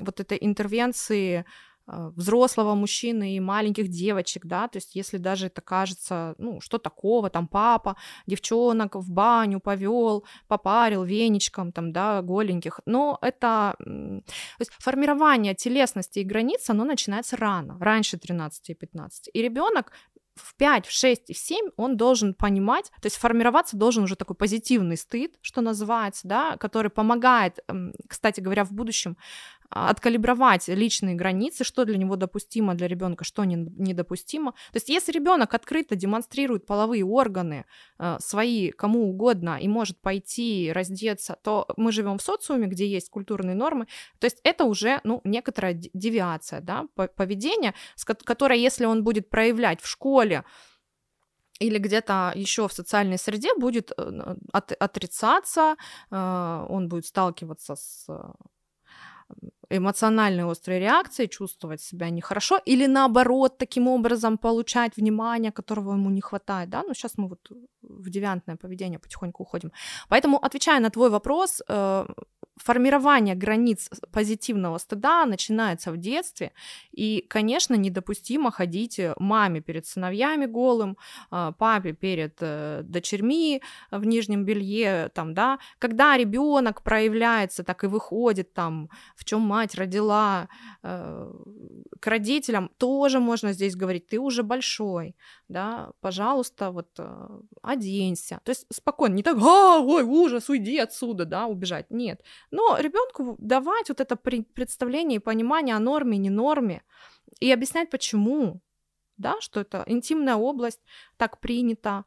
вот этой интервенции а, взрослого мужчины и маленьких девочек, да, то есть если даже это кажется, ну, что такого, там папа девчонок в баню повел, попарил веничком, там, да, голеньких, но это, то есть формирование телесности и границ, оно начинается рано, раньше 13 и 15, и ребенок в 5, в 6 и в 7 он должен понимать, то есть формироваться должен уже такой позитивный стыд, что называется, да, который помогает, кстати говоря, в будущем откалибровать личные границы, что для него допустимо для ребенка, что не, недопустимо. То есть если ребенок открыто демонстрирует половые органы э, свои кому угодно и может пойти раздеться, то мы живем в социуме, где есть культурные нормы. То есть это уже ну, некоторая девиация да, поведения, с которой, если он будет проявлять в школе, или где-то еще в социальной среде будет э, от, отрицаться, э, он будет сталкиваться с эмоциональной острой реакции, чувствовать себя нехорошо, или наоборот, таким образом получать внимание, которого ему не хватает, да, ну сейчас мы вот в девиантное поведение потихоньку уходим. Поэтому, отвечая на твой вопрос, э, формирование границ позитивного стыда начинается в детстве, и, конечно, недопустимо ходить маме перед сыновьями голым, э, папе перед э, дочерьми в нижнем белье, там, да, когда ребенок проявляется, так и выходит там, в чем мать родила, к родителям тоже можно здесь говорить, ты уже большой, да, пожалуйста, вот оденься. То есть спокойно, не так, а, ой, ужас, уйди отсюда, да, убежать. Нет. Но ребенку давать вот это представление и понимание о норме, не норме, и объяснять, почему, да, что это интимная область, так принято,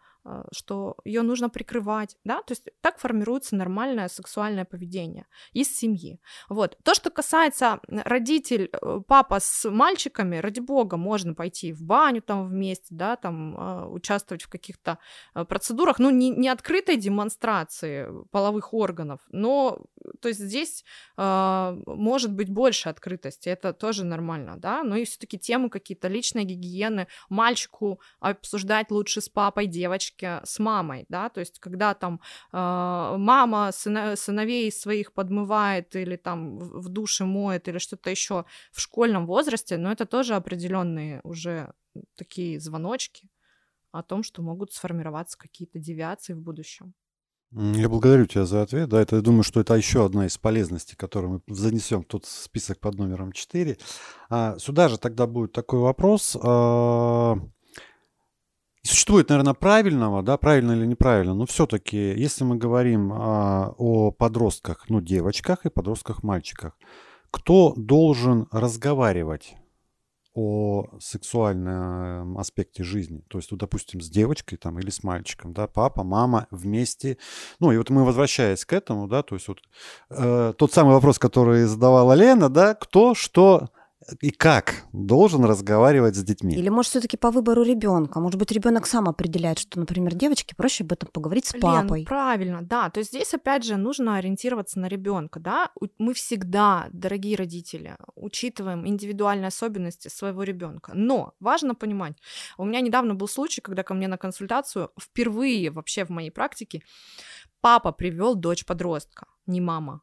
что ее нужно прикрывать, да, то есть так формируется нормальное сексуальное поведение из семьи. Вот. То, что касается родитель, э, папа с мальчиками, ради бога, можно пойти в баню там вместе, да, там а, участвовать в каких-то а, процедурах, ну, не, не открытой демонстрации половых органов, но, то есть здесь может быть больше открытости, это тоже нормально, да, но и все-таки темы какие-то личной гигиены, мальчику обсуждать лучше с папой, девочкой, девочке с мамой, да, то есть когда там э, мама сына, сыновей своих подмывает или там в, душе моет или что-то еще в школьном возрасте, но это тоже определенные уже такие звоночки о том, что могут сформироваться какие-то девиации в будущем. Я благодарю тебя за ответ. Да, это, я думаю, что это еще одна из полезностей, которую мы занесем в список под номером 4. А, сюда же тогда будет такой вопрос. А, существует, наверное, правильного, да, правильно или неправильно, но все-таки, если мы говорим а, о подростках, ну, девочках и подростках-мальчиках, кто должен разговаривать о сексуальном аспекте жизни. То есть, ну, допустим, с девочкой там или с мальчиком, да, папа, мама вместе. Ну, и вот мы возвращаясь к этому, да, то есть вот э, тот самый вопрос, который задавала Лена, да, кто что и как должен разговаривать с детьми. Или, может, все-таки по выбору ребенка. Может быть, ребенок сам определяет, что, например, девочке проще об этом поговорить с папой. Лен, правильно, да. То есть здесь, опять же, нужно ориентироваться на ребенка, да. Мы всегда, дорогие родители, учитываем индивидуальные особенности своего ребенка. Но важно понимать, у меня недавно был случай, когда ко мне на консультацию впервые вообще в моей практике папа привел дочь подростка, не мама.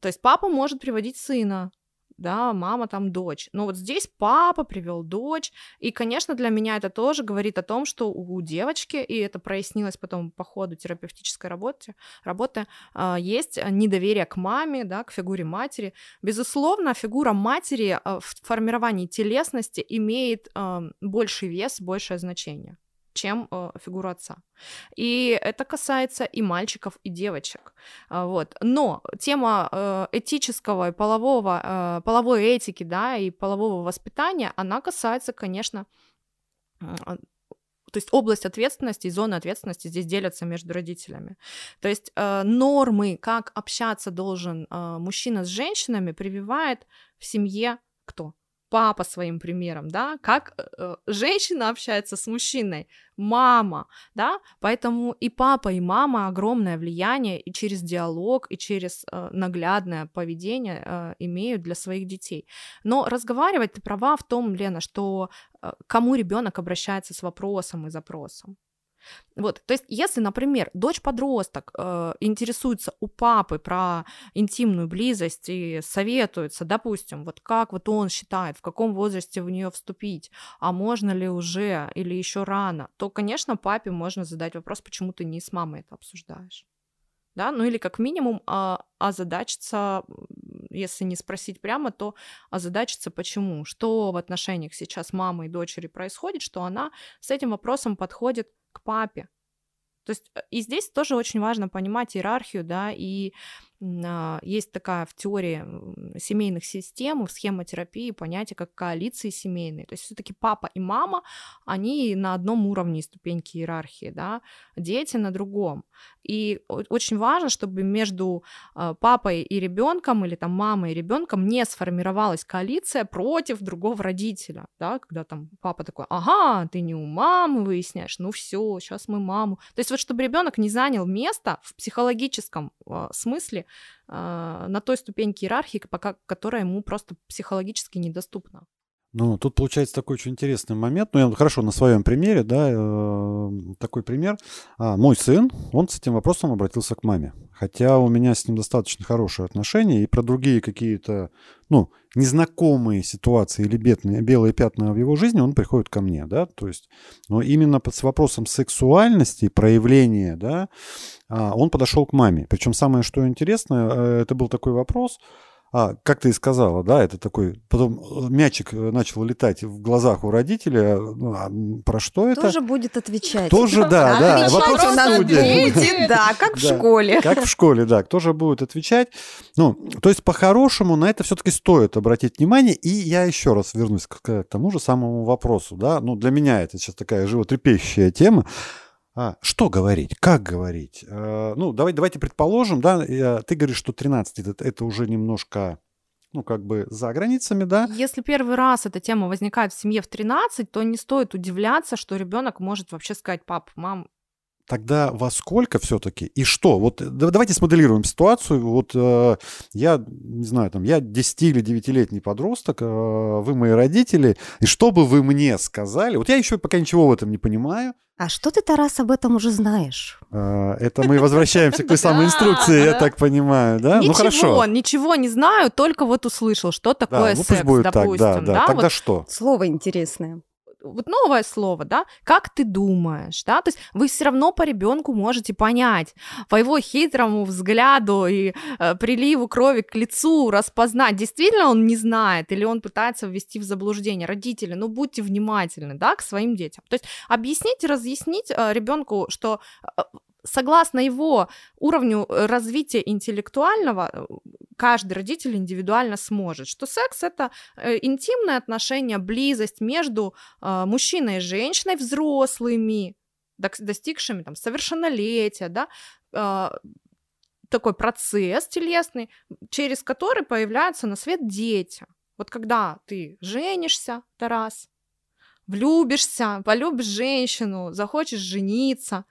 То есть папа может приводить сына, да, мама там дочь. Но вот здесь папа привел дочь, и, конечно, для меня это тоже говорит о том, что у девочки, и это прояснилось потом по ходу терапевтической работы, работы есть недоверие к маме, да, к фигуре матери. Безусловно, фигура матери а, в формировании телесности имеет а, больший вес, большее значение чем э, фигуру отца. И это касается и мальчиков, и девочек. А, вот. Но тема э, этического и полового, э, половой этики, да, и полового воспитания, она касается, конечно, то есть область ответственности и зоны ответственности здесь делятся между родителями. То есть э, нормы, как общаться должен э, мужчина с женщинами, прививает в семье кто? Папа своим примером, да, как э, женщина общается с мужчиной, мама, да, поэтому и папа, и мама огромное влияние и через диалог, и через э, наглядное поведение э, имеют для своих детей. Но разговаривать ты права в том, Лена, что э, кому ребенок обращается с вопросом и запросом. Вот, то есть, если, например, дочь-подросток э, интересуется у папы про интимную близость и советуется, допустим, вот как вот он считает, в каком возрасте в нее вступить, а можно ли уже или еще рано, то, конечно, папе можно задать вопрос, почему ты не с мамой это обсуждаешь. Да, ну или как минимум а, озадачиться, если не спросить прямо, то озадачиться почему, что в отношениях сейчас мамы и дочери происходит, что она с этим вопросом подходит к папе. То есть э, и здесь тоже очень важно понимать иерархию, да, и есть такая в теории семейных систем, в схемотерапии понятие как коалиции семейные. То есть все-таки папа и мама, они на одном уровне ступеньки иерархии, да, дети на другом. И очень важно, чтобы между а, папой и ребенком или там мамой и ребенком не сформировалась коалиция против другого родителя, да, когда там папа такой, ага, ты не у мамы выясняешь, ну все, сейчас мы маму. То есть вот чтобы ребенок не занял место в психологическом э, смысле на той ступеньке иерархии, пока, которая ему просто психологически недоступна. Ну, тут получается такой очень интересный момент. Ну, я хорошо на своем примере, да, э, такой пример. А, мой сын, он с этим вопросом обратился к маме. Хотя у меня с ним достаточно хорошие отношения, и про другие какие-то, ну, незнакомые ситуации или бедные, белые пятна в его жизни он приходит ко мне, да, то есть, но именно под, с вопросом сексуальности, проявления, да, а, он подошел к маме. Причем самое, что интересно, э, это был такой вопрос, а, как ты и сказала, да, это такой... Потом э, мячик э, начал летать в глазах у родителя. Ну, а про что это? Тоже будет отвечать. Тоже, да, да. Вопрос будет, да, как в школе. Как в школе, да. Кто же будет отвечать? Ну, то есть, по-хорошему, на это все-таки стоит обратить внимание. И я еще раз вернусь к, к тому же самому вопросу, да. Ну, для меня это сейчас такая животрепещущая тема. А, что говорить? Как говорить? Э, ну, давай, давайте предположим, да, э, ты говоришь, что 13 это, это уже немножко, ну, как бы за границами, да? Если первый раз эта тема возникает в семье в 13, то не стоит удивляться, что ребенок может вообще сказать, пап, мам, Тогда во сколько все-таки и что? Вот э, да- давайте смоделируем ситуацию. Вот э, я, не знаю, там, я 10 или 9-летний подросток, э, вы мои родители, и что бы вы мне сказали? Вот я еще пока ничего в этом не понимаю. А что ты, Тарас, об этом уже знаешь? Э, это мы возвращаемся к той самой инструкции, я так понимаю, да? ничего, Ну хорошо. ничего не знаю, только вот услышал, что такое ну секс, допустим, да, да. Тогда что? Слово интересное. Вот новое слово, да, как ты думаешь, да, то есть вы все равно по ребенку можете понять, по его хитрому взгляду и э, приливу крови к лицу распознать, действительно он не знает или он пытается ввести в заблуждение. Родители, ну будьте внимательны, да, к своим детям. То есть объяснить разъяснить ребенку, что э, согласно его уровню э, развития интеллектуального, э, каждый родитель индивидуально сможет, что секс это э, интимное отношение, близость между э, мужчиной и женщиной взрослыми, достигшими там совершеннолетия, да, э, такой процесс телесный, через который появляются на свет дети. Вот когда ты женишься, Тарас, влюбишься, полюбишь женщину, захочешь жениться,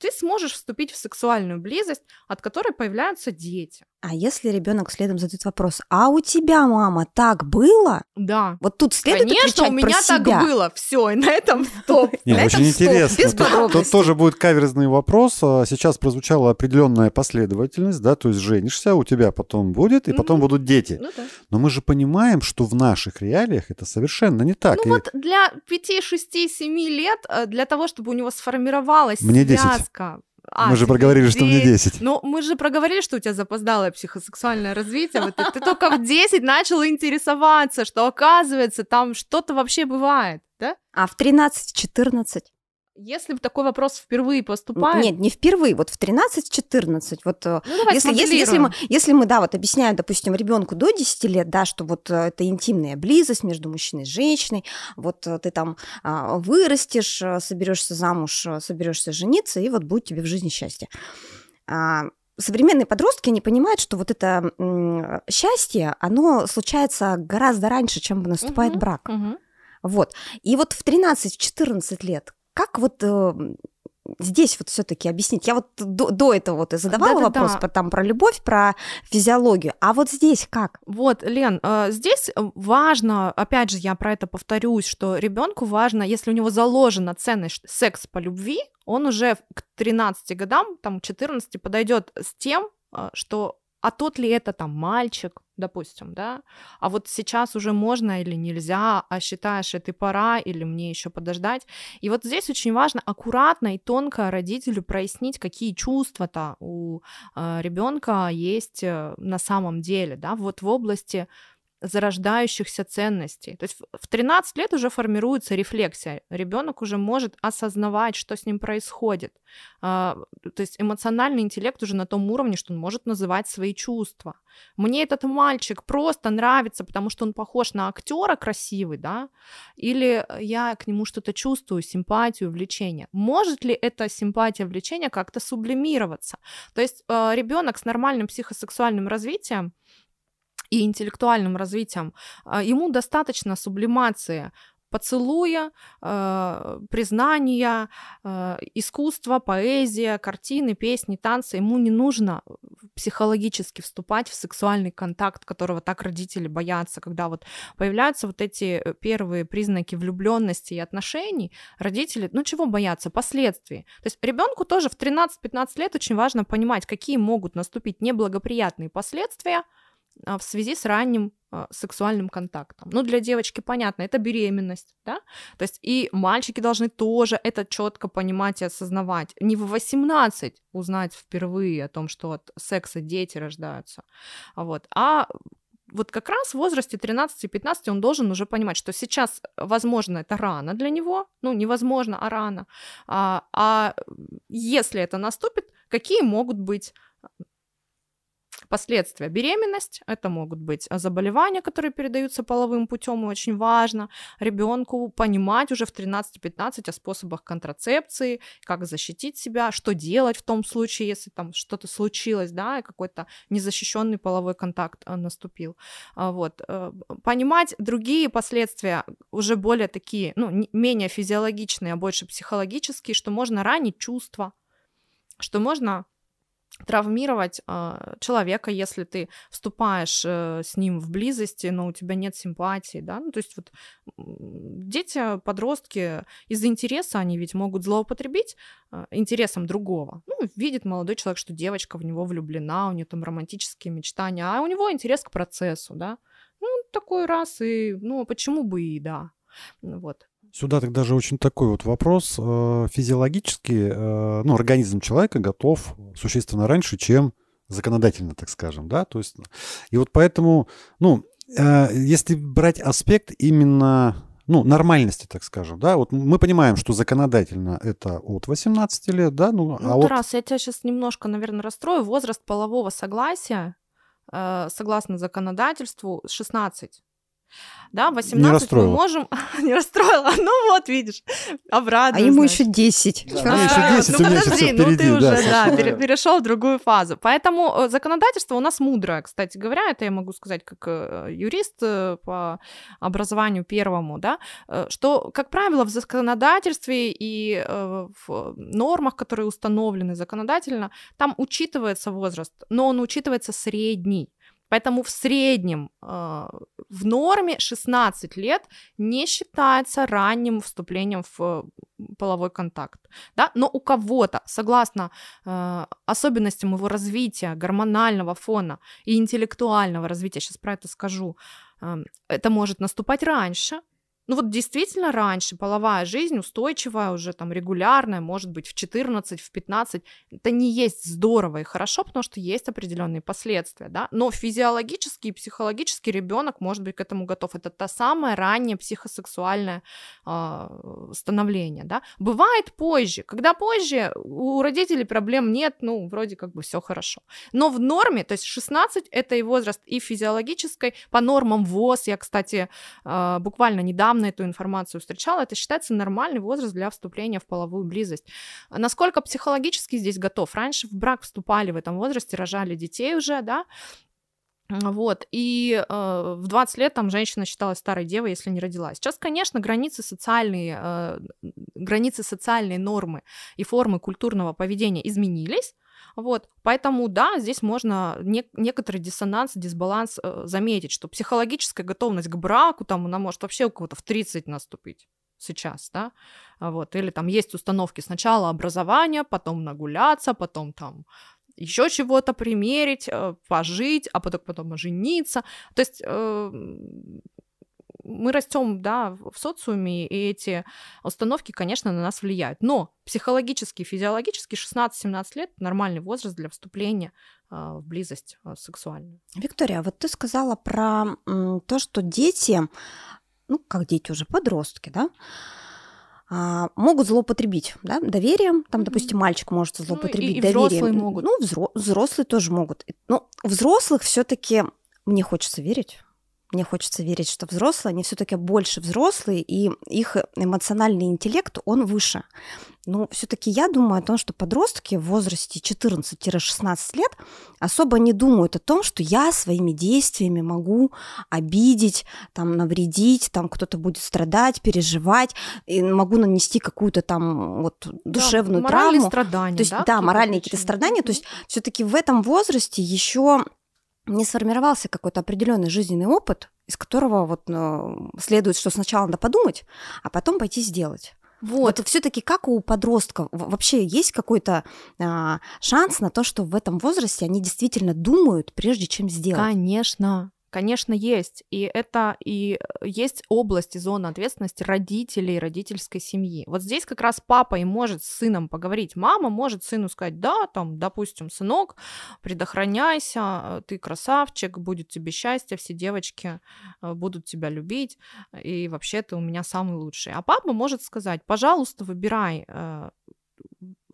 ты сможешь вступить в сексуальную близость, от которой появляются дети. А если ребенок следом задает вопрос, а у тебя, мама, так было? Да. Вот тут следует Конечно, у меня так себя. было. Все, и на этом стоп. Не, На очень этом стоп, интересно. без Тут- Тут, подробностей. тоже будет каверзный вопрос. А, Сейчас прозвучала определенная последовательность, да, то есть женишься, у тебя потом будет, и потом Мгм. будут дети. Ну да. Но мы же понимаем, что в наших реалиях это совершенно не так. Ну И вот для 5, 6, 7 лет, э, для того, чтобы у него сформировалась Мне 10. Связка. А, мы же проговорили, что мне 10. Ну, мы же проговорили, что у тебя запоздалое психосексуальное развитие. Вот ты, ты только в 10 начал интересоваться, что оказывается там что-то вообще бывает, да? А в 13-14? Если такой вопрос впервые поступает... Нет, не впервые, вот в 13-14. Вот э, ну, если, если, если, мы, если мы, да, вот объясняем, допустим, ребенку до 10 лет, да, что вот э, это интимная близость между мужчиной и женщиной, вот э, ты там а, вырастешь, соберешься замуж, соберешься жениться, и вот будет тебе в жизни счастье. А, Современные подростки не понимают, что вот это счастье, оно случается гораздо раньше, чем наступает Мгм, брак. мгм. Вот. И вот в 13-14 лет, как вот э, здесь вот все-таки объяснить? Я вот до, до этого вот и задавала Да-да-да. вопрос по- там про любовь, про физиологию, а вот здесь как? Вот, Лен, э, здесь э, важно, опять же, я про это повторюсь, что ребенку важно, если у него заложена ценность секс по любви, он уже к 13 годам, там, к 14 подойдет с тем, э, что а тот ли это там мальчик, допустим, да, а вот сейчас уже можно или нельзя, а считаешь, это пора или мне еще подождать. И вот здесь очень важно аккуратно и тонко родителю прояснить, какие чувства-то у ребенка есть э, на самом деле, да, вот в области зарождающихся ценностей. То есть в- в 13 лет уже формируется рефлексия. Ребенок уже может осознавать, что с ним происходит. А, То есть эмоциональный интеллект уже на том уровне, что он может называть свои чувства. Мне этот мальчик просто нравится, потому что он похож на актера красивый, да, или я к нему что-то чувствую, симпатию, влечение. Может ли эта симпатия, влечение как-то сублимироваться? То есть ребенок с нормальным психосексуальным развитием и интеллектуальным развитием, а, ему достаточно сублимации поцелуя, э, признания, э, искусства, поэзия, картины, песни, танцы. Ему не нужно психологически вступать в сексуальный контакт, которого так родители боятся, когда вот появляются вот эти э, первые признаки влюбленности и отношений, родители, ну чего боятся? Последствий. То есть ребенку тоже в 13-15 лет очень важно понимать, какие могут наступить неблагоприятные последствия а, в связи с ранним а, сексуальным контактом. Ну, для девочки понятно, это беременность, да? То есть и мальчики должны тоже это четко понимать и осознавать. Не в 18 узнать впервые о том, что от секса дети рождаются, вот, а вот как раз в возрасте 13-15 он должен уже понимать, что сейчас, возможно, это рано для него, ну, невозможно, а рано, а, а если это наступит, какие могут быть Последствия. Беременность, это могут быть заболевания, которые передаются половым путем, и очень важно ребенку понимать уже в 13-15 о способах контрацепции, как защитить себя, что делать в том случае, если там что-то случилось, да, и какой-то незащищенный половой контакт э, наступил. А, вот. Э, понимать другие последствия, уже более такие, ну, менее физиологичные, а больше психологические, что можно ранить чувства, что можно травмировать э, человека, если ты вступаешь э, с ним в близости, но у тебя нет симпатии, да, ну, то есть вот дети, подростки из-за интереса они ведь могут злоупотребить э, интересом другого. Ну, видит молодой человек, что девочка в него влюблена, у нее там романтические мечтания, а у него интерес к процессу, да, ну, такой раз и, ну, почему бы и да, вот. Сюда тогда же очень такой вот вопрос. Э, физиологически, э, ну, организм человека готов существенно раньше, чем законодательно, так скажем, да, то есть, и вот поэтому, ну, э, если брать аспект именно, ну, нормальности, так скажем, да, вот мы понимаем, что законодательно это от 18 лет, да, ну, ну а Тарас, вот... я тебя сейчас немножко, наверное, расстрою, возраст полового согласия, согласно законодательству, 16 да, 18 мы можем... не расстроила. Ну вот, видишь, обрадуюсь. А ему еще 10. Да. Да. еще 10, ну подожди, ну ты уже, да, перешел в другую фазу. Поэтому э, законодательство у нас мудрое, кстати говоря, это я могу сказать как э, юрист э, по образованию первому, да, что, как правило, в законодательстве и в нормах, которые установлены законодательно, там учитывается возраст, но он учитывается средний. Поэтому в среднем э, в норме 16 лет не считается ранним вступлением в э, половой контакт. Да? Но у кого-то, согласно э, особенностям его развития, гормонального фона и интеллектуального развития, сейчас про это скажу, э, это может наступать раньше, ну вот действительно раньше половая жизнь устойчивая, уже там регулярная, может быть в 14, в 15, это не есть здорово и хорошо, потому что есть определенные последствия, да, но физиологически и психологически ребенок может быть к этому готов. Это та самая раннее психосексуальное э, становление, да. Бывает позже, когда позже у родителей проблем нет, ну вроде как бы все хорошо. Но в норме, то есть 16 это и возраст и физиологической, по нормам ВОЗ, я, кстати, э, буквально недавно недавно эту информацию встречала, это считается нормальный возраст для вступления в половую близость. Насколько психологически здесь готов? Раньше в брак вступали в этом возрасте, рожали детей уже, да, вот, и э, в 20 лет там женщина считалась старой девой, если не родилась. Сейчас, конечно, границы социальные, э, границы социальные нормы и формы культурного поведения изменились, вот, поэтому, да, здесь можно не, некоторый диссонанс, дисбаланс э, заметить, что психологическая готовность к браку, там, она может вообще у кого-то в 30 наступить сейчас, да, вот, или там есть установки сначала образования, потом нагуляться, потом там еще чего-то примерить, э, пожить, а потом, потом жениться. То есть э, мы растем, да, в социуме, и эти установки, конечно, на нас влияют. Но психологически, физиологически 16-17 лет – нормальный возраст для вступления а, в близость а, сексуальную. Виктория, вот ты сказала про то, что дети, ну, как дети уже, подростки, да, а, могут злоупотребить да, доверием. Там, допустим, мальчик может злоупотребить ну, и, и доверием. Взрослые могут. Ну, взро- взрослые тоже могут. Но взрослых все-таки мне хочется верить, мне хочется верить, что взрослые, они все-таки больше взрослые, и их эмоциональный интеллект, он выше. Но все-таки я думаю о том, что подростки в возрасте 14-16 лет особо не думают о том, что я своими действиями могу обидеть, там, навредить, там кто-то будет страдать, переживать, и могу нанести какую-то там вот душевную да, травму. страдания, то есть, да, да моральные какие-то страдания. То есть все-таки в этом возрасте еще не сформировался какой-то определенный жизненный опыт, из которого вот ну, следует, что сначала надо подумать, а потом пойти сделать. Вот, вот все-таки как у подростков вообще есть какой-то а, шанс на то, что в этом возрасте они действительно думают, прежде чем сделать? Конечно. Конечно, есть. И это и э, есть область и зона ответственности родителей, родительской семьи. Вот здесь как раз папа и может с сыном поговорить. Мама может сыну сказать, да, там, допустим, сынок, предохраняйся, э, ты красавчик, будет тебе счастье, все девочки э, будут тебя любить, и вообще ты у меня самый лучший. А папа может сказать, пожалуйста, выбирай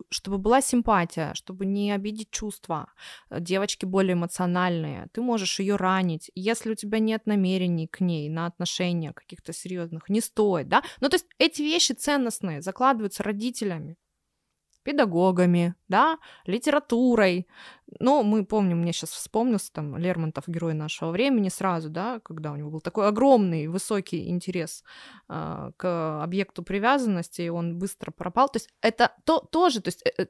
чтобы была симпатия, чтобы не обидеть чувства. Э, девочки более эмоциональные, ты можешь ее ранить. Если у тебя нет намерений к ней на отношения каких-то серьезных, не стоит, да? Ну, то есть эти вещи ценностные закладываются родителями педагогами, да, литературой. Но мы помним, мне сейчас вспомнился там Лермонтов, герой нашего времени, сразу, да, когда у него был такой огромный, высокий интерес э, к объекту привязанности, и он быстро пропал. То есть это то, тоже, то есть э,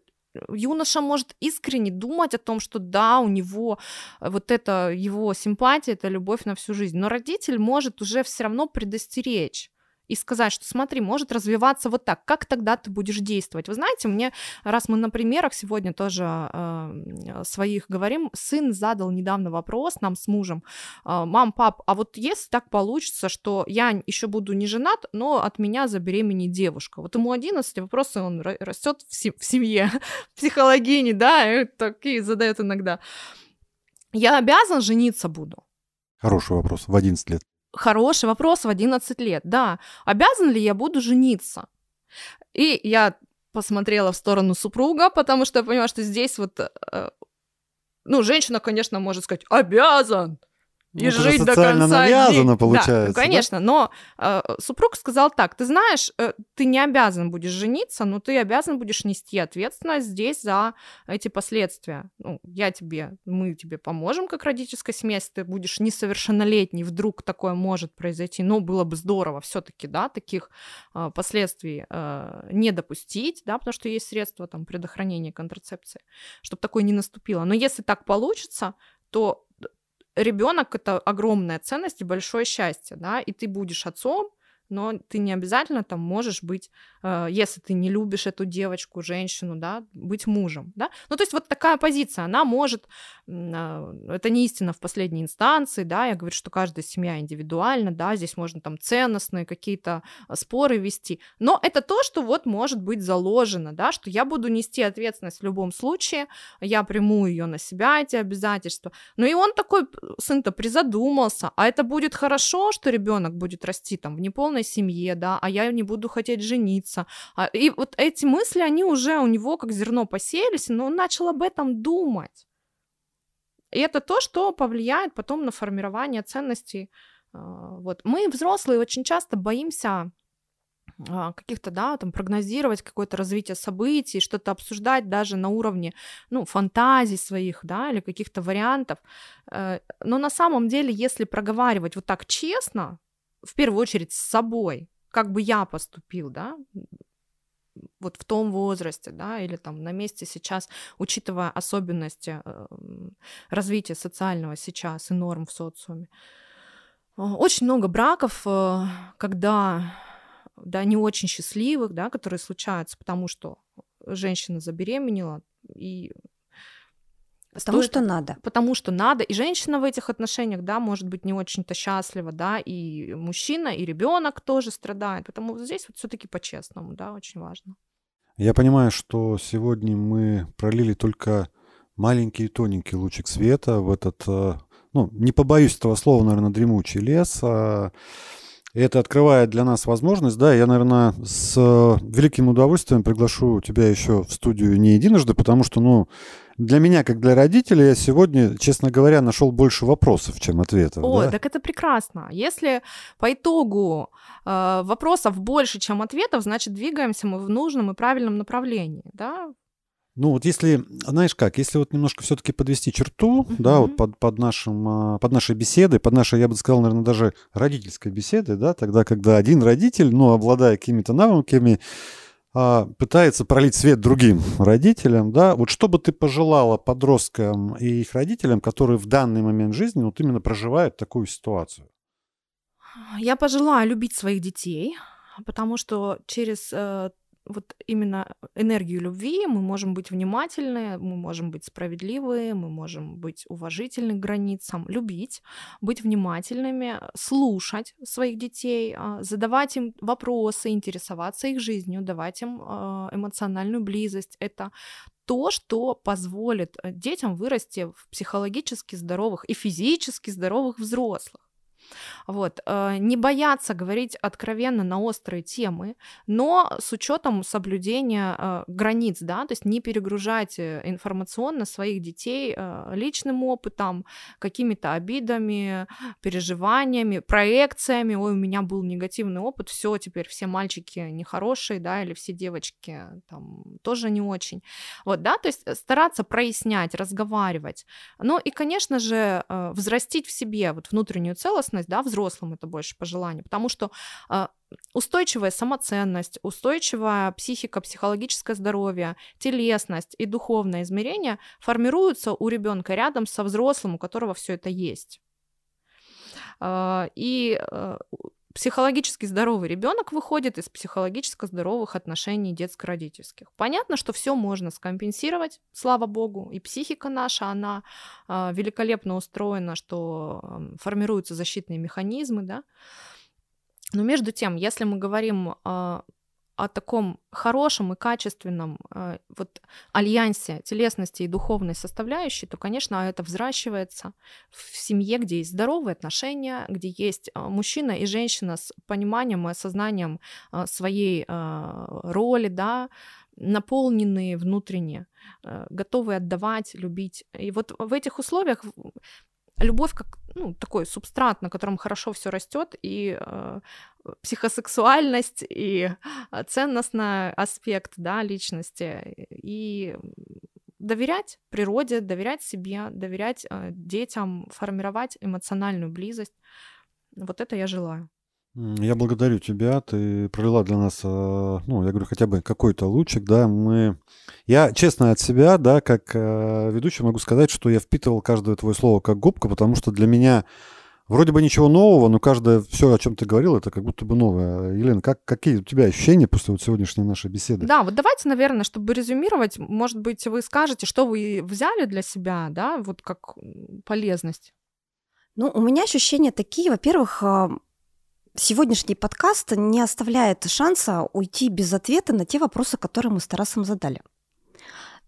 юноша может искренне думать о том, что да, у него вот это его симпатия, это любовь на всю жизнь, но родитель может уже все равно предостеречь и сказать, что смотри, может развиваться вот так, как тогда ты будешь действовать? Вы знаете, мне, раз мы на примерах сегодня тоже э, своих говорим, сын задал недавно вопрос нам с мужем, э, мам, пап, а вот если так получится, что я еще буду не женат, но от меня забеременеет девушка, вот ему 11 вопросы, он растет в, семье, психологини, да, такие задает иногда. Я обязан жениться буду? Хороший вопрос, в 11 лет. Хороший вопрос в 11 лет, да. Обязан ли я буду жениться? И я посмотрела в сторону супруга, потому что я понимаю, что здесь вот, э, ну, женщина, конечно, может сказать, обязан, и ну, жить до конца навязано, дней. получается. Да, конечно, да? но э, супруг сказал так: ты знаешь, э, ты не обязан будешь жениться, но ты обязан будешь нести ответственность здесь за эти последствия. Ну, я тебе, мы тебе поможем как родительская семья, если ты будешь несовершеннолетний, вдруг такое может произойти. Но было бы здорово все-таки, да, таких э, последствий э, не допустить, да, потому что есть средства там предохранения контрацепции, чтобы такое не наступило. Но если так получится, то ребенок это огромная ценность и большое счастье, да, и ты будешь отцом, но ты не обязательно там можешь быть, э, если ты не любишь эту девочку, женщину, да, быть мужем, да. Ну, то есть вот такая позиция, она может, э, это не истина в последней инстанции, да, я говорю, что каждая семья индивидуальна, да, здесь можно там ценностные какие-то э, споры вести, но это то, что вот может быть заложено, да, что я буду нести ответственность в любом случае, я приму ее на себя, эти обязательства, но и он такой, сын-то призадумался, а это будет хорошо, что ребенок будет расти там в неполной полной семье, да, а я не буду хотеть жениться. А, и вот эти мысли, они уже у него как зерно посеялись, но он начал об этом думать. И это то, что повлияет потом на формирование ценностей. А, вот. Мы, взрослые, очень часто боимся а, каких-то, да, там, прогнозировать какое-то развитие событий, что-то обсуждать даже на уровне, ну, фантазий своих, да, или каких-то вариантов. Э, но на самом деле, если проговаривать вот так честно, в первую очередь с собой, как бы я поступил, да, вот в том возрасте, да, или там на месте сейчас, учитывая особенности э, развития социального сейчас и норм в социуме. Очень много браков, э, когда, да, не очень счастливых, да, которые случаются, потому что женщина забеременела, и Потому стоит, что надо. Потому что надо. И женщина в этих отношениях, да, может быть не очень-то счастлива, да, и мужчина, и ребенок тоже страдает. Поэтому здесь вот все-таки по-честному, да, очень важно. Я понимаю, что сегодня мы пролили только маленький тоненький лучик света в этот, э, ну, не побоюсь этого слова, наверное, дремучий лес. А И это открывает для нас возможность, да, я, наверное, с э, великим удовольствием приглашу тебя еще в студию не единожды, потому что, ну, для меня, как для родителя, я сегодня, честно говоря, нашел больше вопросов, чем ответов. О, да? так это прекрасно. Если по итогу э, вопросов больше, чем ответов, значит, двигаемся мы в нужном и правильном направлении, да? Ну вот если, знаешь как, если вот немножко все-таки подвести черту, uh-huh. да, вот под, под, нашим, а, под нашей беседой, под нашей, я бы сказал, наверное, даже родительской беседой, да, тогда, когда один родитель, ну, обладая какими-то навыками, а, пытается пролить свет другим родителям, да, вот что бы ты пожелала подросткам и их родителям, которые в данный момент жизни вот именно проживают такую ситуацию? Я пожелаю любить своих детей, потому что через э, вот именно энергию любви мы можем быть внимательны, мы можем быть справедливы, мы можем быть уважительны к границам, любить, быть внимательными, слушать своих детей, а, задавать им вопросы, интересоваться их жизнью, давать им а, эмоциональную близость. Это то, что позволит э, детям вырасти в психологически здоровых и физически здоровых взрослых. Вот. Э, не бояться говорить откровенно на острые темы, но с учетом соблюдения э, границ, да, то есть не перегружать э, информационно своих детей личным опытом, какими-то обидами, переживаниями, проекциями. Ой, у меня был негативный опыт, все, теперь все мальчики нехорошие, да, или все девочки там тоже не очень. Вот, да, то есть стараться прояснять, разговаривать. Ну и, конечно же, взрастить в себе вот внутреннюю целостность, да, взрослым это больше пожелание, потому что э, устойчивая самоценность, устойчивая психика, психологическое здоровье, телесность и духовное измерение формируются у ребенка рядом со взрослым, у которого все это есть. Э, и э, психологически здоровый ребенок выходит из психологически здоровых отношений детско-родительских. Понятно, что все можно скомпенсировать, слава богу, и психика наша, она э, великолепно устроена, что э, формируются защитные механизмы, да. Но между тем, если мы говорим э, о таком хорошем и качественном э, вот альянсе телесности и духовной составляющей, то, конечно, это взращивается в семье, где есть здоровые отношения, где есть э, мужчина и женщина с пониманием и осознанием э, своей э, роли, да, наполненные внутренне, э, готовые отдавать, любить. И вот в этих условиях любовь как ну, такой субстрат, на котором хорошо все растет, и э, психосексуальность, и э, ценностный аспект да, личности, и доверять природе, доверять себе, доверять э, детям, формировать эмоциональную близость. Вот это я желаю. Я благодарю тебя, ты пролила для нас, э, ну, я говорю, хотя бы какой-то лучик, да, мы... Я, честно, от себя, да, как э, ведущий могу сказать, что я впитывал каждое твое слово как губка, потому что для меня вроде бы ничего нового, но каждое все, о чем ты говорил, это как будто бы новое. Елена, как, какие у тебя ощущения после вот сегодняшней нашей беседы? Да, вот давайте, наверное, чтобы резюмировать, может быть, вы скажете, что вы взяли для себя, да, вот как полезность. Ну, у меня ощущения такие, во-первых, а, сегодняшний подкаст не оставляет шанса уйти без ответа на те вопросы, которые мы с Тарасом задали.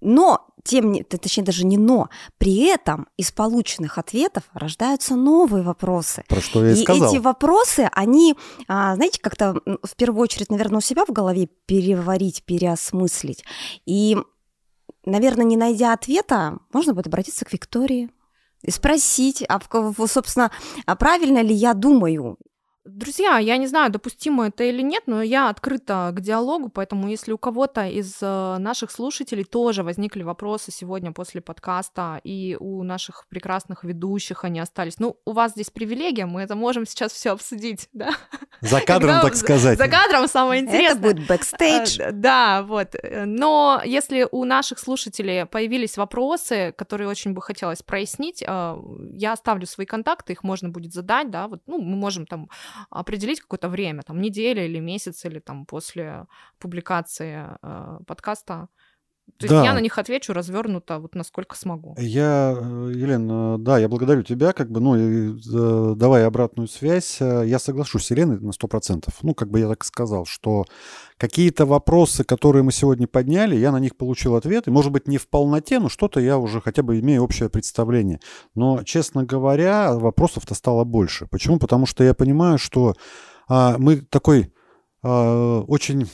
Но, тем не, точнее даже не но, при этом из полученных ответов рождаются новые вопросы. Про что я и, и сказал. эти вопросы, они, а, знаете, как-то в первую очередь, наверное, у себя в голове переварить, переосмыслить. И, наверное, не найдя ответа, можно будет обратиться к Виктории, и спросить, а, собственно, а правильно ли я думаю, Друзья, я не знаю, допустимо это или нет, но я открыта к диалогу, поэтому если у кого-то из э, наших слушателей тоже возникли вопросы сегодня после подкаста, и у наших прекрасных ведущих они остались, ну, у вас здесь привилегия, мы это можем сейчас все обсудить, да? За кадром, так сказать. За кадром самое интересное. Это будет бэкстейдж. Э, да, вот. Но если у наших слушателей появились вопросы, которые очень бы хотелось прояснить, э, я оставлю свои контакты, их можно будет задать, да, вот, ну, мы можем там определить какое-то время, там неделя или месяц, или там после публикации э, подкаста. То да. есть я на них отвечу развернуто, вот насколько смогу. Я, э, Елена, да, я благодарю тебя, как бы, ну, и, э, давай обратную связь. Э, я соглашусь с Еленой на 100%. Ну, как бы я так сказал, что какие-то вопросы, которые мы сегодня подняли, я на них получил ответ, и, может быть, не в полноте, но что-то я уже хотя бы имею общее представление. Но, честно говоря, вопросов-то стало больше. Почему? Потому что я понимаю, что а, мы такой а, очень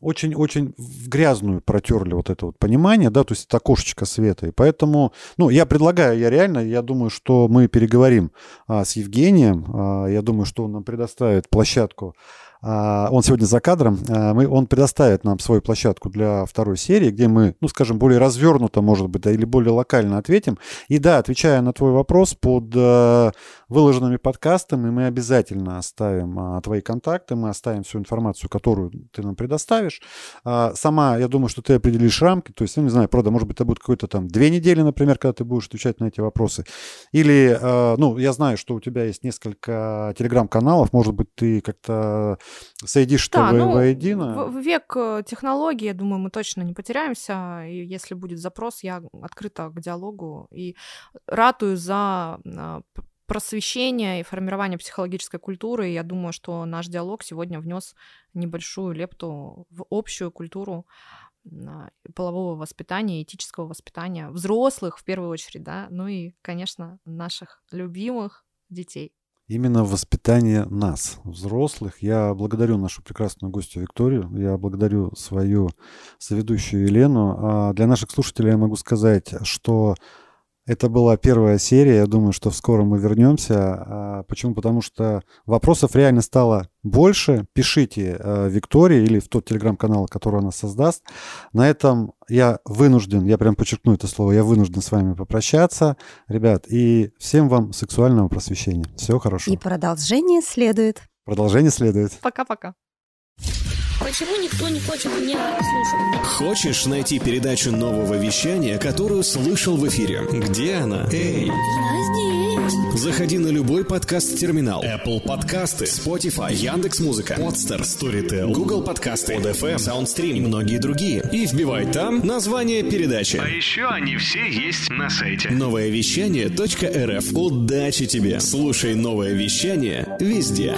очень-очень в грязную протерли вот это вот понимание, да, то есть это окошечко света. И поэтому, ну, я предлагаю, я реально, я думаю, что мы переговорим а, с Евгением, а, я думаю, что он нам предоставит площадку он сегодня за кадром, а, мы, он предоставит нам свою площадку для второй серии, где мы, ну, скажем, более развернуто, может быть, да, или более локально ответим. И да, отвечая на твой вопрос, под э, выложенными подкастами мы обязательно оставим а, твои контакты, мы оставим всю информацию, которую ты нам предоставишь. Сама, я думаю, что ты определишь рамки, то есть, ну, не знаю, правда, может быть, это будет какой-то там две недели, например, когда ты будешь отвечать на эти вопросы. Или, ну, я знаю, что у тебя есть несколько телеграм-каналов, может быть, ты как-то соедишь да, ну, воедино. В, век э, технологий, я думаю, мы точно не потеряемся. И если будет запрос, я открыта к диалогу и ратую за а, просвещение и формирование психологической культуры. Я думаю, что наш диалог сегодня внес небольшую лепту в общую культуру а, полового воспитания, этического воспитания взрослых в первую очередь, да, ну и, конечно, наших любимых детей именно воспитание нас, взрослых. Я благодарю нашу прекрасную гостью Викторию, я благодарю свою соведущую Елену. А для наших слушателей я могу сказать, что это была первая серия. Я думаю, что скоро мы вернемся. А, почему? Потому что вопросов реально стало больше. Пишите э, Виктории или в тот телеграм-канал, который она создаст. На этом я вынужден, я прям подчеркну это слово, я вынужден с вами попрощаться. Ребят, и всем вам сексуального просвещения. Всего хорошего. И продолжение следует. Продолжение следует. Пока-пока. Почему никто не хочет меня слушать? Хочешь найти передачу нового вещания, которую слышал в эфире? Где она? Эй! Я здесь. Заходи на любой подкаст-терминал. Apple подкасты, Spotify, Яндекс.Музыка, Podster, Storytel, Google подкасты, ODFM, SoundStream и многие другие. И вбивай там название передачи. А еще они все есть на сайте. Новое вещание .рф. Удачи тебе! Слушай новое вещание везде.